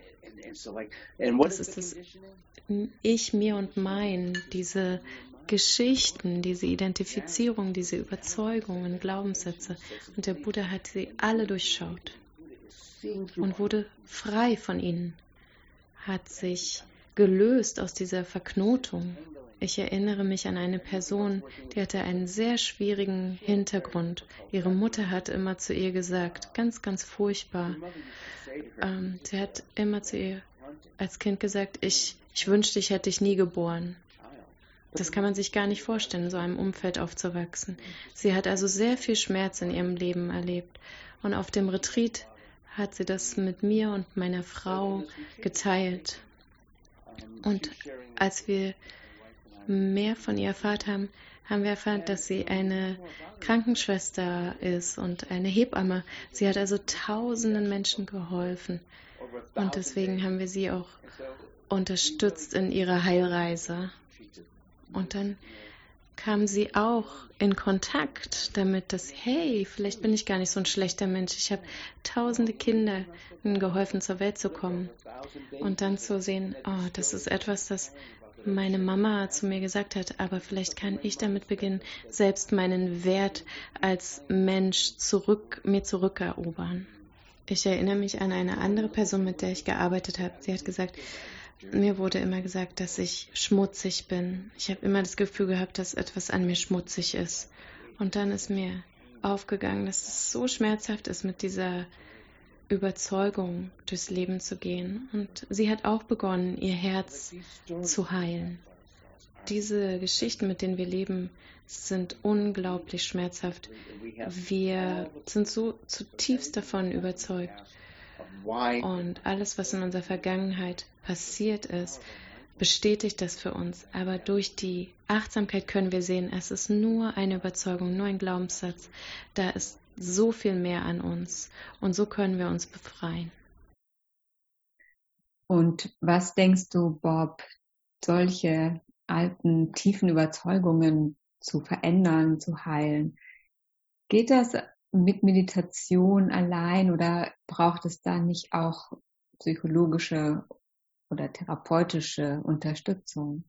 Das ist das Ich, mir und mein, diese Geschichten, diese Identifizierung, diese Überzeugungen, Glaubenssätze. Und der Buddha hat sie alle durchschaut und wurde frei von ihnen, hat sich gelöst aus dieser Verknotung. Ich erinnere mich an eine Person, die hatte einen sehr schwierigen Hintergrund. Ihre Mutter hat immer zu ihr gesagt, ganz, ganz furchtbar. Ähm, sie hat immer zu ihr als Kind gesagt, ich, ich wünschte, ich hätte dich nie geboren. Das kann man sich gar nicht vorstellen, in so einem Umfeld aufzuwachsen. Sie hat also sehr viel Schmerz in ihrem Leben erlebt. Und auf dem Retreat hat sie das mit mir und meiner Frau geteilt. Und als wir mehr von ihr erfahrt haben, haben wir erfahren, dass sie eine Krankenschwester ist und eine Hebamme. Sie hat also tausenden Menschen geholfen. Und deswegen haben wir sie auch unterstützt in ihrer Heilreise. Und dann kam sie auch in Kontakt damit, dass, hey, vielleicht bin ich gar nicht so ein schlechter Mensch. Ich habe tausende Kinder geholfen, zur Welt zu kommen. Und dann zu sehen, oh, das ist etwas, das meine Mama zu mir gesagt hat, aber vielleicht kann ich damit beginnen, selbst meinen Wert als Mensch zurück, mir zurückerobern. Ich erinnere mich an eine andere Person, mit der ich gearbeitet habe. Sie hat gesagt, mir wurde immer gesagt, dass ich schmutzig bin. Ich habe immer das Gefühl gehabt, dass etwas an mir schmutzig ist. Und dann ist mir aufgegangen, dass es so schmerzhaft ist, mit dieser Überzeugung durchs Leben zu gehen. Und sie hat auch begonnen, ihr Herz zu heilen. Diese Geschichten, mit denen wir leben, sind unglaublich schmerzhaft. Wir sind so zutiefst davon überzeugt. Und alles, was in unserer Vergangenheit passiert ist, bestätigt das für uns. Aber durch die Achtsamkeit können wir sehen, es ist nur eine Überzeugung, nur ein Glaubenssatz. Da ist so viel mehr an uns. Und so können wir uns befreien. Und was denkst du, Bob, solche alten, tiefen Überzeugungen zu verändern, zu heilen? Geht das mit Meditation allein oder braucht es da nicht auch psychologische oder therapeutische Unterstützung?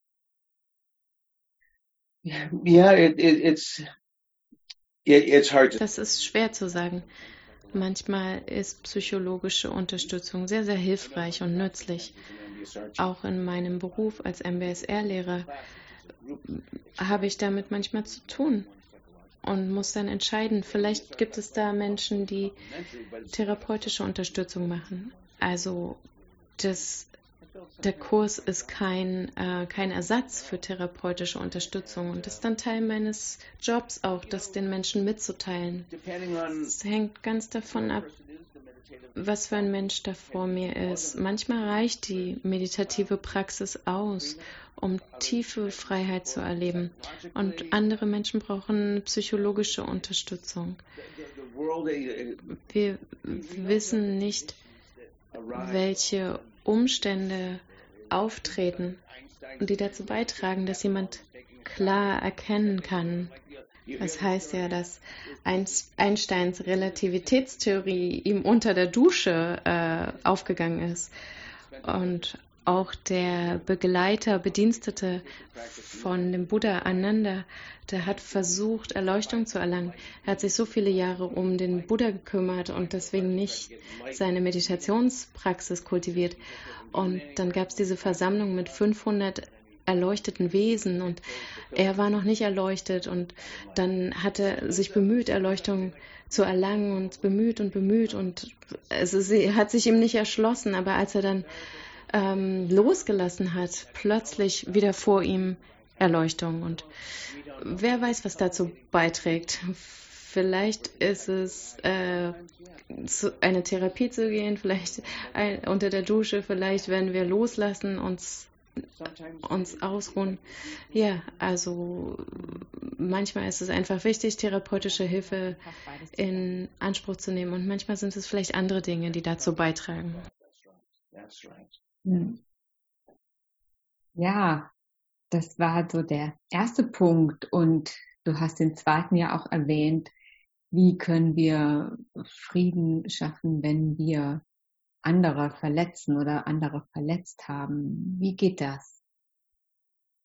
Yeah, it, it, it's. Das ist schwer zu sagen. Manchmal ist psychologische Unterstützung sehr, sehr hilfreich und nützlich. Auch in meinem Beruf als MBSR-Lehrer habe ich damit manchmal zu tun. und muss dann entscheiden. Vielleicht gibt es da Menschen, die therapeutische Unterstützung machen. Also das, der Kurs ist kein, äh, kein Ersatz für therapeutische Unterstützung und ist dann Teil meines Jobs auch, das den Menschen mitzuteilen. Es hängt ganz davon ab, was für ein Mensch da vor mir ist. Manchmal reicht die meditative Praxis aus, um tiefe Freiheit zu erleben. Und andere Menschen brauchen psychologische Unterstützung. Wir wissen nicht, welche Umstände auftreten die dazu beitragen, dass jemand klar erkennen kann. Das heißt ja, dass Einsteins Relativitätstheorie ihm unter der Dusche äh, aufgegangen ist. Und auch der Begleiter, Bedienstete von dem Buddha Ananda, der hat versucht, Erleuchtung zu erlangen. Er hat sich so viele Jahre um den Buddha gekümmert und deswegen nicht seine Meditationspraxis kultiviert. Und dann gab es diese Versammlung mit 500 erleuchteten Wesen und er war noch nicht erleuchtet und dann hat er sich bemüht, Erleuchtung zu erlangen und bemüht und bemüht und also sie hat sich ihm nicht erschlossen, aber als er dann ähm, losgelassen hat, plötzlich wieder vor ihm Erleuchtung. Und wer weiß, was dazu beiträgt. Vielleicht ist es äh, zu, eine Therapie zu gehen, vielleicht ein, unter der Dusche, vielleicht werden wir loslassen, uns uns ausruhen. Ja, also manchmal ist es einfach wichtig, therapeutische Hilfe in Anspruch zu nehmen und manchmal sind es vielleicht andere Dinge, die dazu beitragen. Hm. Ja, das war so der erste Punkt und du hast den zweiten ja auch erwähnt. Wie können wir Frieden schaffen, wenn wir andere verletzen oder andere verletzt haben? Wie geht das?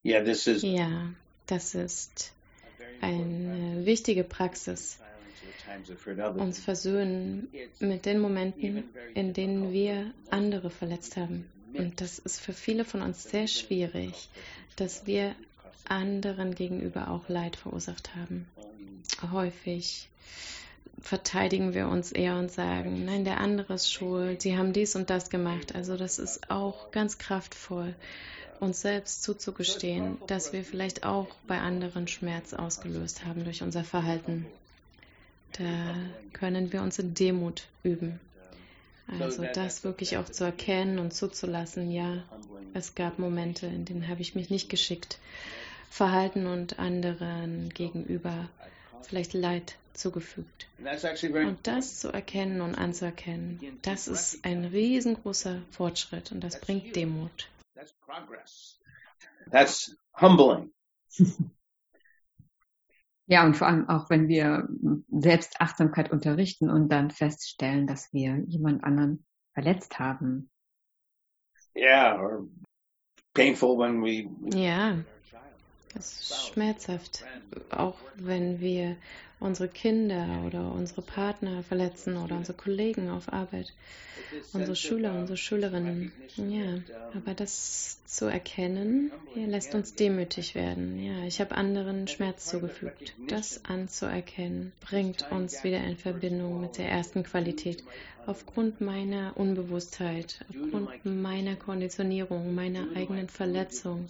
Ja, das ist, ja, das ist eine wichtige Praxis uns versöhnen mit den Momenten, in denen wir andere verletzt haben. Und das ist für viele von uns sehr schwierig, dass wir anderen gegenüber auch Leid verursacht haben. Häufig verteidigen wir uns eher und sagen, nein, der andere ist schuld, sie haben dies und das gemacht. Also das ist auch ganz kraftvoll, uns selbst zuzugestehen, dass wir vielleicht auch bei anderen Schmerz ausgelöst haben durch unser Verhalten. Da können wir uns in Demut üben. Also das wirklich auch zu erkennen und zuzulassen, ja, es gab Momente, in denen habe ich mich nicht geschickt verhalten und anderen gegenüber vielleicht Leid zugefügt. Und das zu erkennen und anzuerkennen, das ist ein riesengroßer Fortschritt und das bringt Demut. That's humbling. Ja, und vor allem auch, wenn wir Selbstachtsamkeit unterrichten und dann feststellen, dass wir jemand anderen verletzt haben. Yeah, or painful when we. Ja, das ist schmerzhaft. Auch wenn wir unsere Kinder oder unsere Partner verletzen oder unsere Kollegen auf Arbeit, unsere Schüler, unsere Schülerinnen. Ja, aber das zu erkennen, ja, lässt uns demütig werden. Ja, ich habe anderen Schmerz zugefügt. Das anzuerkennen, bringt uns wieder in Verbindung mit der ersten Qualität. Aufgrund meiner Unbewusstheit, aufgrund meiner Konditionierung, meiner eigenen Verletzung,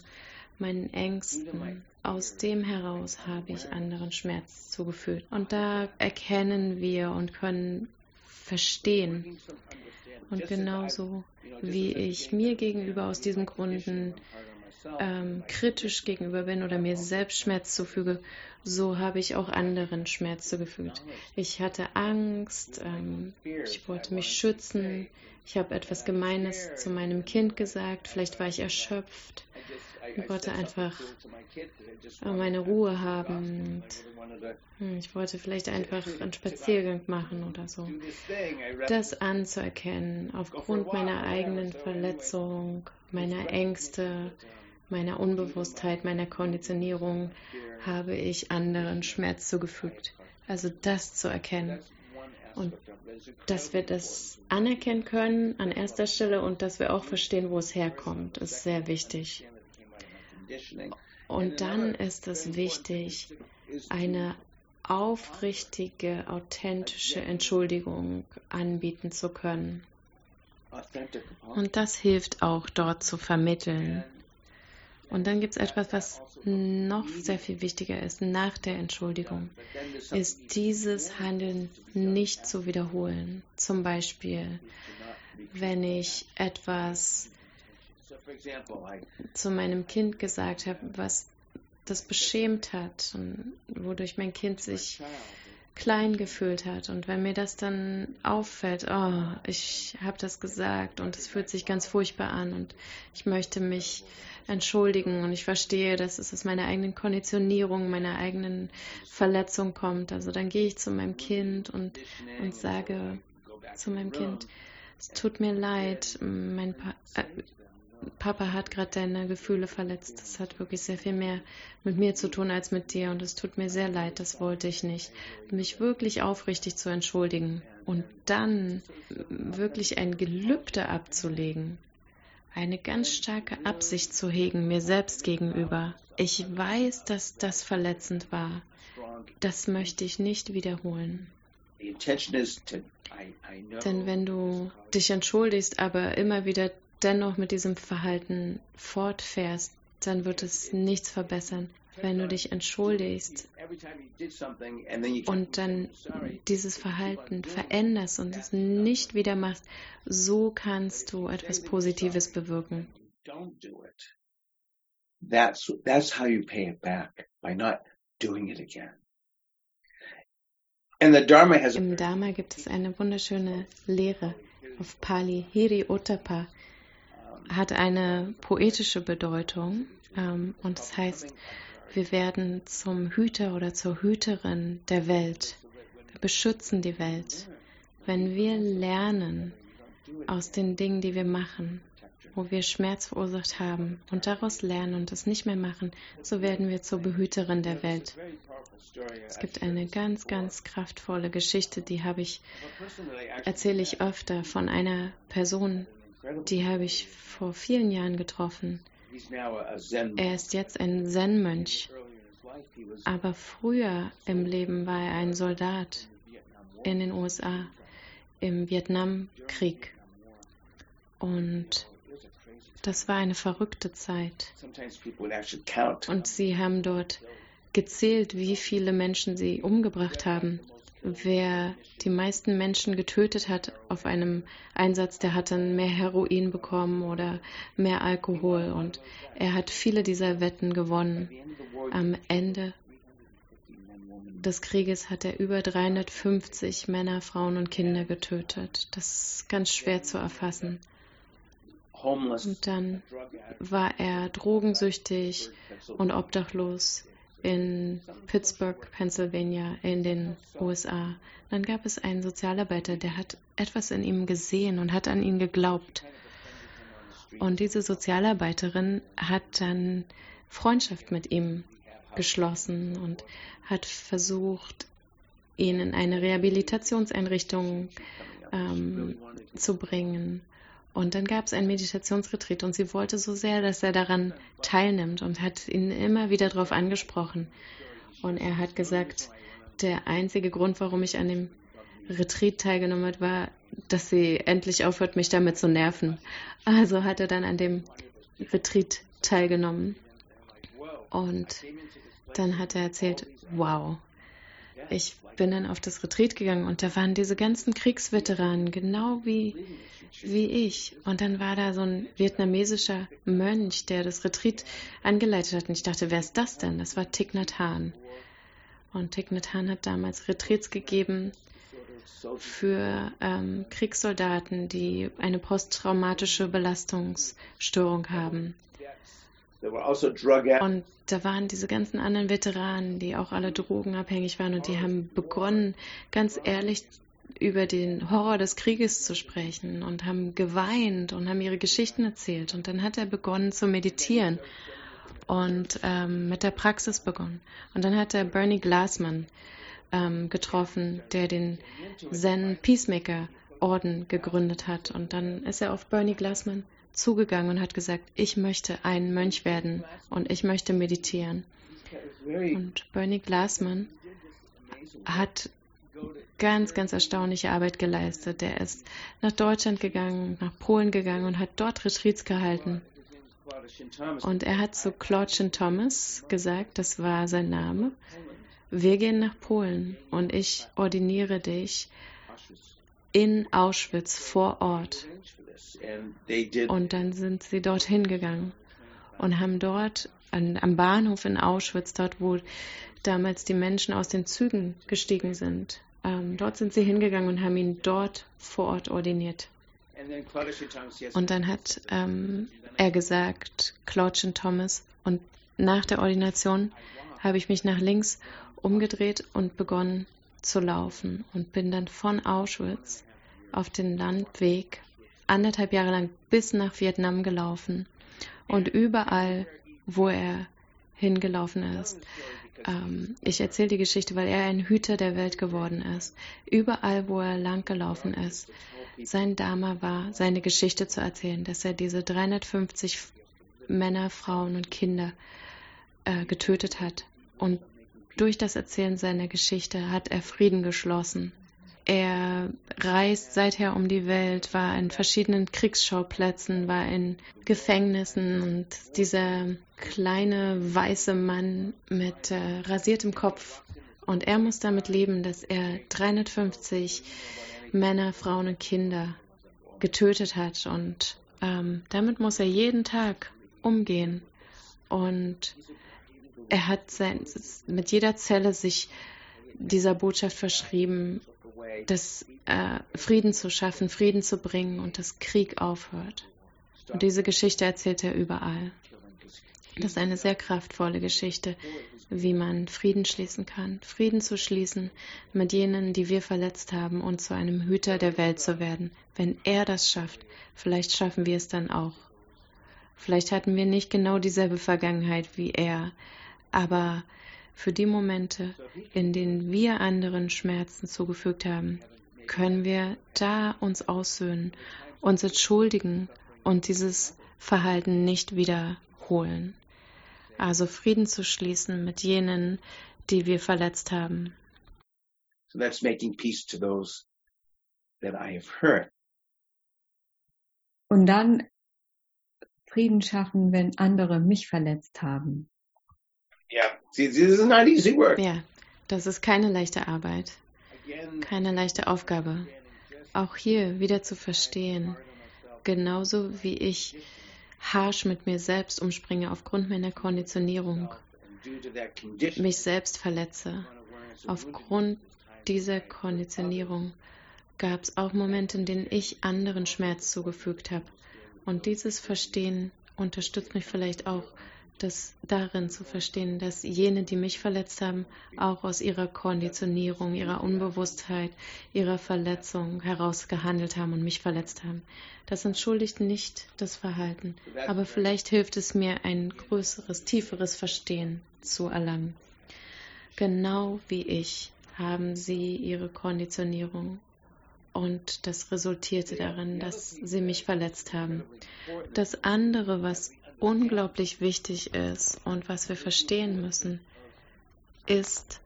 meinen Ängsten. Aus dem heraus habe ich anderen Schmerz zugefügt. Und da erkennen wir und können verstehen. Und genauso wie ich mir gegenüber aus diesen Gründen ähm, kritisch gegenüber bin oder mir selbst Schmerz zufüge, so habe ich auch anderen Schmerz zugefügt. Ich hatte Angst, ähm, ich wollte mich schützen, ich habe etwas Gemeines zu meinem Kind gesagt, vielleicht war ich erschöpft. Ich wollte einfach meine Ruhe haben. Und ich wollte vielleicht einfach einen Spaziergang machen oder so. Das anzuerkennen, aufgrund meiner eigenen Verletzung, meiner Ängste, meiner Unbewusstheit, meiner Konditionierung, habe ich anderen Schmerz zugefügt. Also das zu erkennen. Und dass wir das anerkennen können an erster Stelle und dass wir auch verstehen, wo es herkommt, ist sehr wichtig. Und dann ist es wichtig, eine aufrichtige, authentische Entschuldigung anbieten zu können. Und das hilft auch dort zu vermitteln. Und dann gibt es etwas, was noch sehr viel wichtiger ist nach der Entschuldigung, ist dieses Handeln nicht zu wiederholen. Zum Beispiel, wenn ich etwas zu meinem Kind gesagt habe, was das beschämt hat und wodurch mein Kind sich klein gefühlt hat. Und wenn mir das dann auffällt, oh, ich habe das gesagt und es fühlt sich ganz furchtbar an und ich möchte mich entschuldigen und ich verstehe, dass es aus meiner eigenen Konditionierung, meiner eigenen Verletzung kommt. Also dann gehe ich zu meinem Kind und, und sage zu meinem Kind, es tut mir leid, mein pa äh, Papa hat gerade deine Gefühle verletzt. Das hat wirklich sehr viel mehr mit mir zu tun als mit dir und es tut mir sehr leid, das wollte ich nicht. Mich wirklich aufrichtig zu entschuldigen und dann wirklich ein Gelübde abzulegen, eine ganz starke Absicht zu hegen mir selbst gegenüber. Ich weiß, dass das verletzend war. Das möchte ich nicht wiederholen. Denn wenn du dich entschuldigst, aber immer wieder dennoch mit diesem Verhalten fortfährst, dann wird es nichts verbessern. Wenn du dich entschuldigst und dann dieses Verhalten veränderst und es nicht wieder machst, so kannst du etwas Positives bewirken. That's, that's how you pay it back, by not doing it again. Dharma Im Dharma gibt es eine wunderschöne Lehre auf Pali, Hiri Ottapa, hat eine poetische Bedeutung ähm, und das heißt, wir werden zum Hüter oder zur Hüterin der Welt. Wir beschützen die Welt. Wenn wir lernen aus den Dingen, die wir machen, wo wir Schmerz verursacht haben und daraus lernen und es nicht mehr machen, so werden wir zur Behüterin der Welt. Es gibt eine ganz, ganz kraftvolle Geschichte, die habe ich, erzähle ich öfter von einer Person, die habe ich vor vielen Jahren getroffen. Er ist jetzt ein Zen-Mönch, aber früher im Leben war er ein Soldat in den USA im Vietnamkrieg. Und das war eine verrückte Zeit. Und sie haben dort gezählt, wie viele Menschen sie umgebracht haben wer die meisten Menschen getötet hat auf einem Einsatz, der hat dann mehr Heroin bekommen oder mehr Alkohol und er hat viele dieser Wetten gewonnen. Am Ende des Krieges hat er über 350 Männer, Frauen und Kinder getötet. Das ist ganz schwer zu erfassen. Und dann war er drogensüchtig und obdachlos in Pittsburgh, Pennsylvania in den USA. Dann gab es einen Sozialarbeiter, der hat etwas in ihm gesehen und hat an ihn geglaubt. Und diese Sozialarbeiterin hat dann Freundschaft mit ihm geschlossen und hat versucht, ihn in eine Rehabilitationseinrichtung ähm, zu bringen. Und dann gab es ein Meditationsretreat und sie wollte so sehr, dass er daran teilnimmt und hat ihn immer wieder darauf angesprochen. Und er hat gesagt, der einzige Grund, warum ich an dem Retreat teilgenommen habe, war, dass sie endlich aufhört, mich damit zu nerven. Also hat er dann an dem Retreat teilgenommen. Und dann hat er erzählt, wow, ich bin dann auf das Retreat gegangen und da waren diese ganzen Kriegsveteranen, genau wie wie ich. Und dann war da so ein vietnamesischer Mönch, der das Retreat angeleitet hat. Und ich dachte, wer ist das denn? Das war Thich Nhat Hanh. Und Thich Nhat Hanh hat damals Retreats gegeben für ähm, Kriegssoldaten, die eine posttraumatische Belastungsstörung haben. Also und da waren diese ganzen anderen Veteranen, die auch alle drogenabhängig waren und die haben begonnen, ganz ehrlich über den Horror des Krieges zu sprechen und haben geweint und haben ihre Geschichten erzählt. Und dann hat er begonnen zu meditieren und ähm, mit der Praxis begonnen. Und dann hat er Bernie Glassman ähm, getroffen, der den Zen Peacemaker Orden gegründet hat. Und dann ist er auf Bernie Glassman zugegangen und hat gesagt, ich möchte ein Mönch werden und ich möchte meditieren. Und Bernie Glassman hat ganz, ganz erstaunliche Arbeit geleistet. Der ist nach Deutschland gegangen, nach Polen gegangen und hat dort Retreats gehalten. Und er hat zu Claudchen Thomas gesagt, das war sein Name, wir gehen nach Polen und ich ordiniere dich in Auschwitz vor Ort. Und dann sind sie dorthin gegangen und haben dort an, am Bahnhof in Auschwitz, dort wo damals die Menschen aus den Zügen gestiegen sind, ähm, dort sind sie hingegangen und haben ihn dort vor Ort ordiniert. Und dann hat ähm, er gesagt, Claudchen Thomas, und nach der Ordination habe ich mich nach links umgedreht und begonnen zu laufen und bin dann von Auschwitz auf den Landweg anderthalb Jahre lang bis nach Vietnam gelaufen. Und überall, wo er hingelaufen ist, ähm, ich erzähle die Geschichte, weil er ein Hüter der Welt geworden ist. Überall, wo er lang gelaufen ist, sein Dharma war, seine Geschichte zu erzählen, dass er diese 350 Männer, Frauen und Kinder äh, getötet hat. Und durch das Erzählen seiner Geschichte hat er Frieden geschlossen. Er reist seither um die Welt, war in verschiedenen Kriegsschauplätzen, war in Gefängnissen und dieser kleine weiße Mann mit äh, rasiertem Kopf. Und er muss damit leben, dass er 350 Männer, Frauen und Kinder getötet hat. Und ähm, damit muss er jeden Tag umgehen. Und er hat sein, mit jeder Zelle sich dieser Botschaft verschrieben, das äh, Frieden zu schaffen, Frieden zu bringen und dass Krieg aufhört. Und diese Geschichte erzählt er überall. Das ist eine sehr kraftvolle Geschichte, wie man Frieden schließen kann. Frieden zu schließen mit jenen, die wir verletzt haben und zu einem Hüter der Welt zu werden. Wenn er das schafft, vielleicht schaffen wir es dann auch. Vielleicht hatten wir nicht genau dieselbe Vergangenheit wie er, aber für die Momente, in denen wir anderen Schmerzen zugefügt haben, können wir da uns aussöhnen, uns entschuldigen und dieses Verhalten nicht wiederholen. Also Frieden zu schließen mit jenen, die wir verletzt haben. So that's making peace to those that I have hurt. Und dann Frieden schaffen, wenn andere mich verletzt haben. Yeah. See, this is not easy work. Ja, das ist keine leichte Arbeit, keine leichte Aufgabe. Auch hier wieder zu verstehen, genauso wie ich harsch mit mir selbst umspringe aufgrund meiner Konditionierung, mich selbst verletze. Aufgrund dieser Konditionierung gab es auch Momente, in denen ich anderen Schmerz zugefügt habe. Und dieses Verstehen unterstützt mich vielleicht auch das darin zu verstehen, dass jene, die mich verletzt haben, auch aus ihrer Konditionierung, ihrer Unbewusstheit, ihrer Verletzung heraus gehandelt haben und mich verletzt haben. Das entschuldigt nicht das Verhalten, aber vielleicht hilft es mir, ein größeres, tieferes Verstehen zu erlangen. Genau wie ich haben sie ihre Konditionierung und das resultierte darin, dass sie mich verletzt haben. Das andere, was unglaublich wichtig ist und was wir verstehen müssen, ist,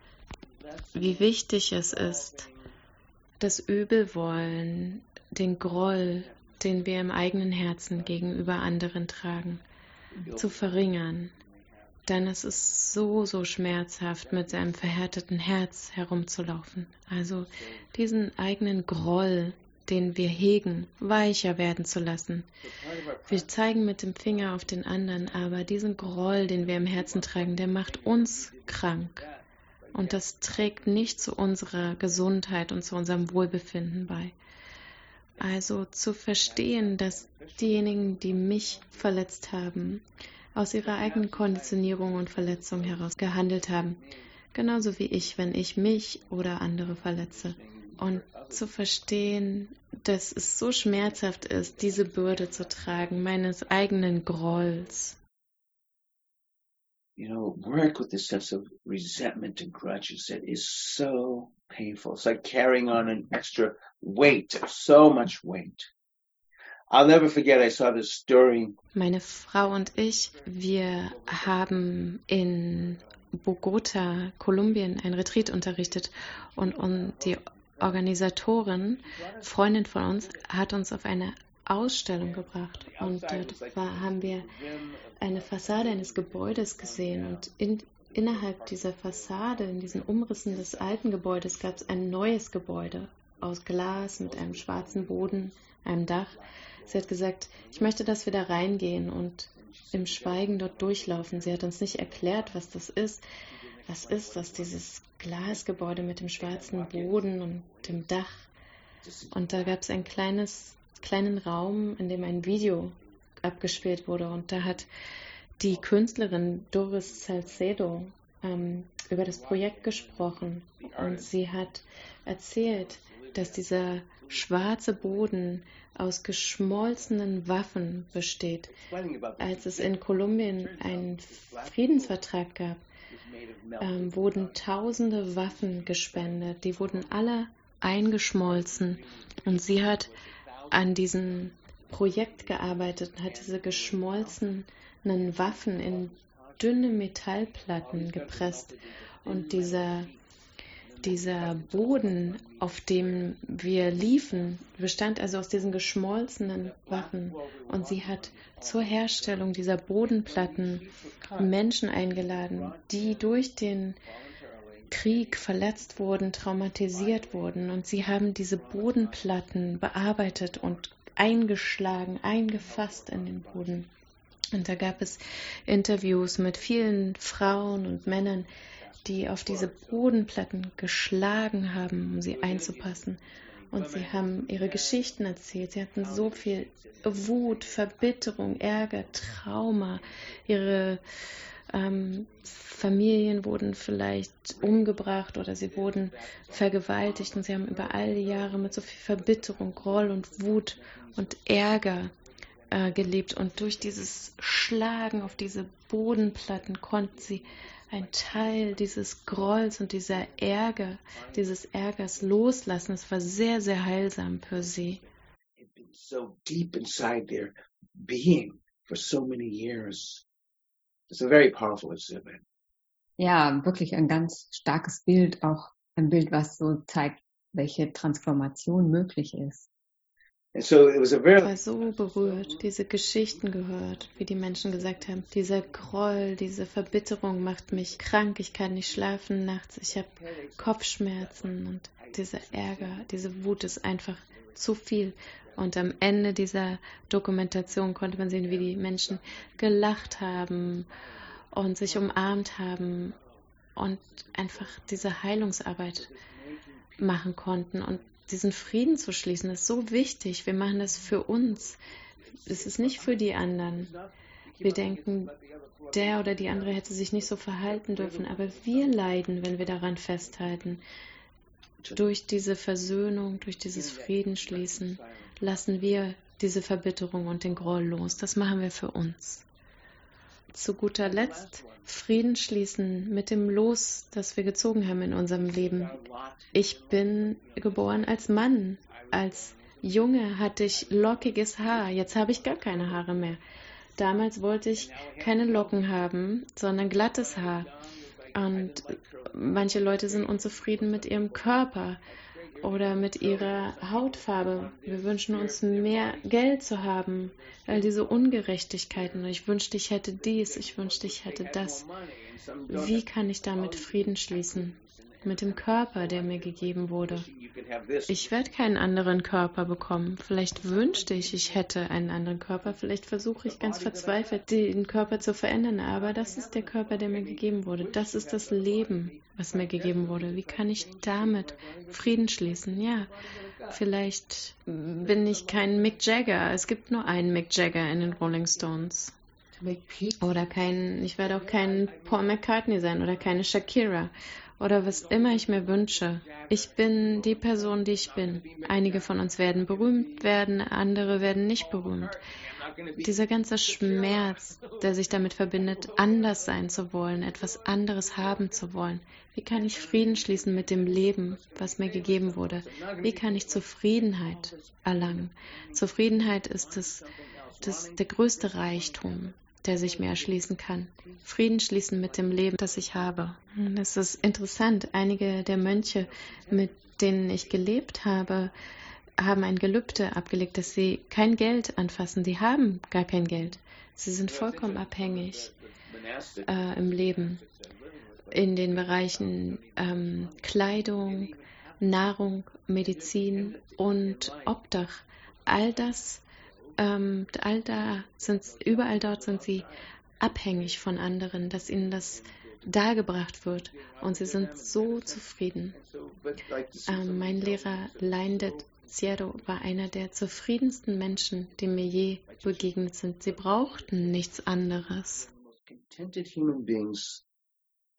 wie wichtig es ist, das Übelwollen, den Groll, den wir im eigenen Herzen gegenüber anderen tragen, zu verringern. Denn es ist so, so schmerzhaft, mit seinem verhärteten Herz herumzulaufen. Also diesen eigenen Groll, den wir hegen, weicher werden zu lassen. Wir zeigen mit dem Finger auf den anderen, aber diesen Groll, den wir im Herzen tragen, der macht uns krank. Und das trägt nicht zu unserer Gesundheit und zu unserem Wohlbefinden bei. Also zu verstehen, dass diejenigen, die mich verletzt haben, aus ihrer eigenen Konditionierung und Verletzung heraus gehandelt haben, genauso wie ich, wenn ich mich oder andere verletze und zu verstehen, dass es so schmerzhaft ist, diese Bürde zu tragen, meines eigenen Grolls. You know, work with this sense of resentment and grudges that is so painful. It's like carrying on an extra weight, so much weight. I'll never forget, I saw this story. Meine Frau und ich, wir haben in Bogota, Kolumbien, ein Retreat unterrichtet und, und die Organisatorin, Freundin von uns, hat uns auf eine Ausstellung gebracht und dort war, haben wir eine Fassade eines Gebäudes gesehen und in, innerhalb dieser Fassade, in diesen Umrissen des alten Gebäudes gab es ein neues Gebäude aus Glas mit einem schwarzen Boden, einem Dach. Sie hat gesagt, ich möchte, dass wir da reingehen und im Schweigen dort durchlaufen. Sie hat uns nicht erklärt, was das ist. Was ist das, dieses Glasgebäude mit dem schwarzen Boden und dem Dach? Und da gab es ein kleines, kleinen Raum, in dem ein Video abgespielt wurde. Und da hat die Künstlerin Doris Salcedo ähm, über das Projekt gesprochen. Und sie hat erzählt, dass dieser schwarze Boden aus geschmolzenen Waffen besteht. Als es in Kolumbien einen Friedensvertrag gab, ähm, wurden tausende Waffen gespendet. Die wurden alle eingeschmolzen. Und sie hat an diesem Projekt gearbeitet und hat diese geschmolzenen Waffen in dünne Metallplatten gepresst. Und dieser dieser Boden, auf dem wir liefen, bestand also aus diesen geschmolzenen Waffen. Und sie hat zur Herstellung dieser Bodenplatten Menschen eingeladen, die durch den Krieg verletzt wurden, traumatisiert wurden. Und sie haben diese Bodenplatten bearbeitet und eingeschlagen, eingefasst in den Boden. Und da gab es Interviews mit vielen Frauen und Männern, die auf diese Bodenplatten geschlagen haben, um sie einzupassen. Und sie haben ihre Geschichten erzählt. Sie hatten so viel Wut, Verbitterung, Ärger, Trauma. Ihre ähm, Familien wurden vielleicht umgebracht oder sie wurden vergewaltigt und sie haben über all die Jahre mit so viel Verbitterung, Groll und Wut und Ärger äh, gelebt. Und durch dieses Schlagen auf diese Bodenplatten konnten sie ein Teil dieses Grolls und dieser Ärger, dieses Ärgers loslassen. Es war sehr, sehr heilsam für sie. So deep inside their being for so many years. It's a very powerful exhibit. Ja, wirklich ein ganz starkes Bild, auch ein Bild, was so zeigt, welche Transformation möglich ist. Ich war so berührt, diese Geschichten gehört, wie die Menschen gesagt haben. Dieser Groll, diese Verbitterung macht mich krank, ich kann nicht schlafen nachts, ich habe Kopfschmerzen und dieser Ärger, diese Wut ist einfach zu viel. Und am Ende dieser Dokumentation konnte man sehen, wie die Menschen gelacht haben und sich umarmt haben und einfach diese Heilungsarbeit machen konnten. Und diesen Frieden zu schließen, ist so wichtig. Wir machen das für uns. Es ist nicht für die anderen. Wir denken, der oder die andere hätte sich nicht so verhalten dürfen, aber wir leiden, wenn wir daran festhalten. Durch diese Versöhnung, durch dieses Friedensschließen lassen wir diese Verbitterung und den Groll los. Das machen wir für uns. Zu guter Letzt Frieden schließen mit dem Los, das wir gezogen haben in unserem Leben. Ich bin geboren als Mann. Als Junge hatte ich lockiges Haar. Jetzt habe ich gar keine Haare mehr. Damals wollte ich keine Locken haben, sondern glattes Haar. Und manche Leute sind unzufrieden mit ihrem Körper oder mit ihrer Hautfarbe. Wir wünschen uns mehr Geld zu haben. All diese Ungerechtigkeiten. Ich wünschte, ich hätte dies, ich wünschte, ich hätte das. Wie kann ich damit Frieden schließen? Mit dem Körper, der mir gegeben wurde. Ich werde keinen anderen Körper bekommen. Vielleicht wünschte ich, ich hätte einen anderen Körper. Vielleicht versuche ich ganz verzweifelt, den Körper zu verändern. Aber das ist der Körper, der mir gegeben wurde. Das ist das Leben, was mir gegeben wurde. Wie kann ich damit Frieden schließen? Ja, vielleicht bin ich kein Mick Jagger. Es gibt nur einen Mick Jagger in den Rolling Stones. Oder kein, ich werde auch kein Paul McCartney sein oder keine Shakira oder was immer ich mir wünsche. Ich bin die Person, die ich bin. Einige von uns werden berühmt werden, andere werden nicht berühmt. Dieser ganze Schmerz, der sich damit verbindet, anders sein zu wollen, etwas anderes haben zu wollen. Wie kann ich Frieden schließen mit dem Leben, was mir gegeben wurde? Wie kann ich Zufriedenheit erlangen? Zufriedenheit ist das, das, der größte Reichtum. Der sich mir erschließen kann. Frieden schließen mit dem Leben, das ich habe. Und es ist interessant, einige der Mönche, mit denen ich gelebt habe, haben ein Gelübde abgelegt, dass sie kein Geld anfassen. Sie haben gar kein Geld. Sie sind vollkommen abhängig äh, im Leben in den Bereichen ähm, Kleidung, Nahrung, Medizin und Obdach. All das, ähm, all da sind, überall dort sind sie abhängig von anderen, dass ihnen das dargebracht wird und sie sind so zufrieden. Ähm, mein Lehrer Leindet Ciero war einer der zufriedensten Menschen, die mir je begegnet sind. Sie brauchten nichts anderes. Contented human beings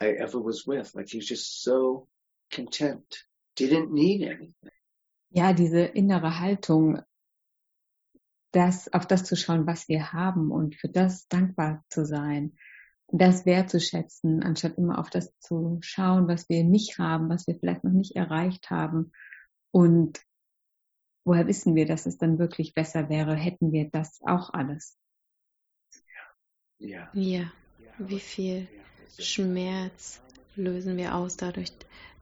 I ever was with. Like he was just so content. Didn't need anything. Ja, diese innere Haltung, das, auf das zu schauen, was wir haben und für das dankbar zu sein, das wertzuschätzen, anstatt immer auf das zu schauen, was wir nicht haben, was wir vielleicht noch nicht erreicht haben. Und woher wissen wir, dass es dann wirklich besser wäre, hätten wir das auch alles? Ja. Ja. Wie viel Schmerz lösen wir aus dadurch,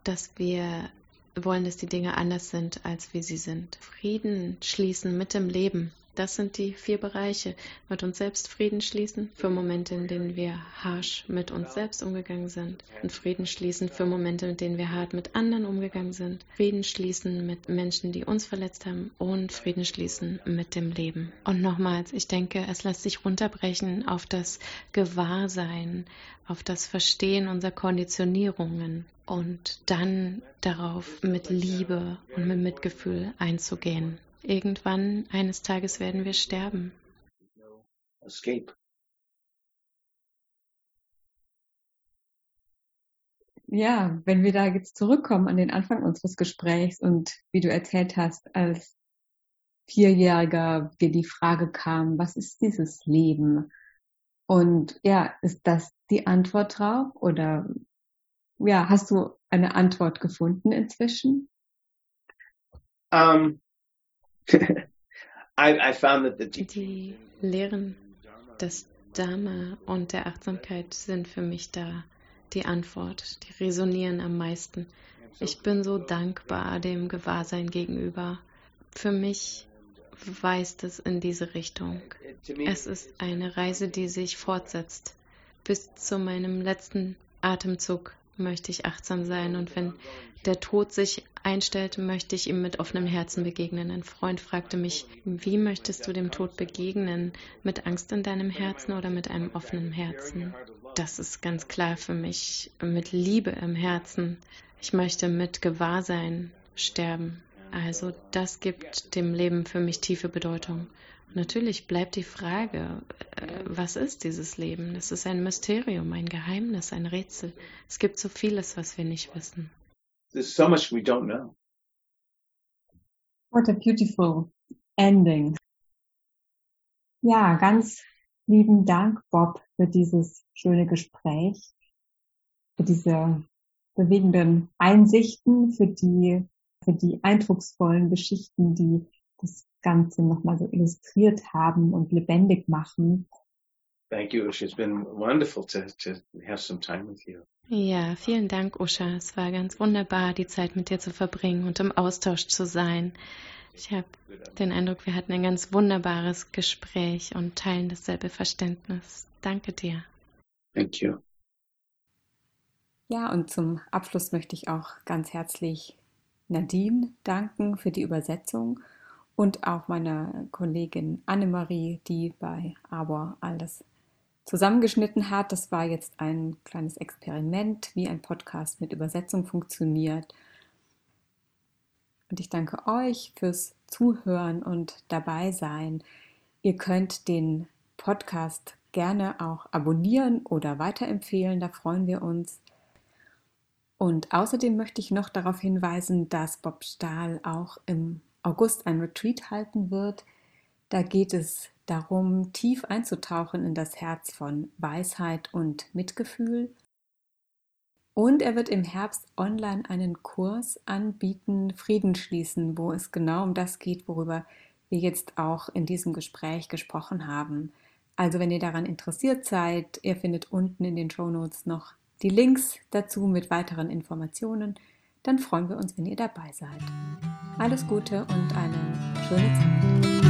dass wir wollen, dass die Dinge anders sind, als wie sie sind. Frieden schließen mit dem Leben. Das sind die vier Bereiche. Mit uns selbst Frieden schließen für Momente, in denen wir harsch mit uns selbst umgegangen sind. Und Frieden schließen für Momente, in denen wir hart mit anderen umgegangen sind. Frieden schließen mit Menschen, die uns verletzt haben. Und Frieden schließen mit dem Leben. Und nochmals, ich denke, es lässt sich runterbrechen auf das Gewahrsein, auf das Verstehen unserer Konditionierungen und dann darauf mit Liebe und mit Mitgefühl einzugehen. Irgendwann eines Tages werden wir sterben. Escape. Ja, wenn wir da jetzt zurückkommen an den Anfang unseres Gesprächs und wie du erzählt hast, als Vierjähriger dir die Frage kam, was ist dieses Leben? Und ja, ist das die Antwort drauf? Oder ja, hast du eine Antwort gefunden inzwischen? Um, I, I found that the die Lehren des Dharma und der Achtsamkeit sind für mich da die Antwort. Die resonieren am meisten. Ich bin so dankbar dem Gewahrsein gegenüber. Für mich weist es in diese Richtung. Es ist eine Reise, die sich fortsetzt. Bis zu meinem letzten Atemzug möchte ich achtsam sein und wenn der Tod sich einstellt, möchte ich ihm mit offenem Herzen begegnen. Ein Freund fragte mich, wie möchtest du dem Tod begegnen? Mit Angst in deinem Herzen oder mit einem offenen Herzen? Das ist ganz klar für mich, mit Liebe im Herzen. Ich möchte mit Gewahrsein sterben. Also das gibt dem Leben für mich tiefe Bedeutung. Natürlich bleibt die Frage, äh, was ist dieses Leben? Es ist ein Mysterium, ein Geheimnis, ein Rätsel. Es gibt so vieles, was wir nicht wissen. There's so much we don't know. What a beautiful ending. Ja, ganz lieben Dank, Bob, für dieses schöne Gespräch, für diese bewegenden Einsichten, für die, für die eindrucksvollen Geschichten, die das Ganze nochmal so illustriert haben und lebendig machen. Thank you, Usha. It's been wonderful to, to have some time with you. Ja, vielen Dank, Usha. Es war ganz wunderbar, die Zeit mit dir zu verbringen und im Austausch zu sein. Ich habe den Eindruck, wir hatten ein ganz wunderbares Gespräch und teilen dasselbe Verständnis. Danke dir. Thank you. Ja, und zum Abschluss möchte ich auch ganz herzlich Nadine danken für die Übersetzung und auch meiner Kollegin Annemarie, die bei Arbor alles zusammengeschnitten hat. Das war jetzt ein kleines Experiment, wie ein Podcast mit Übersetzung funktioniert. Und ich danke euch fürs Zuhören und dabei sein. Ihr könnt den Podcast gerne auch abonnieren oder weiterempfehlen, da freuen wir uns. Und außerdem möchte ich noch darauf hinweisen, dass Bob Stahl auch im August ein Retreat halten wird. Da geht es darum, tief einzutauchen in das Herz von Weisheit und Mitgefühl. Und er wird im Herbst online einen Kurs anbieten, Frieden schließen, wo es genau um das geht, worüber wir jetzt auch in diesem Gespräch gesprochen haben. Also wenn ihr daran interessiert seid, ihr findet unten in den Show Notes noch die Links dazu mit weiteren Informationen. Dann freuen wir uns, wenn ihr dabei seid. Alles Gute und eine schöne Zeit.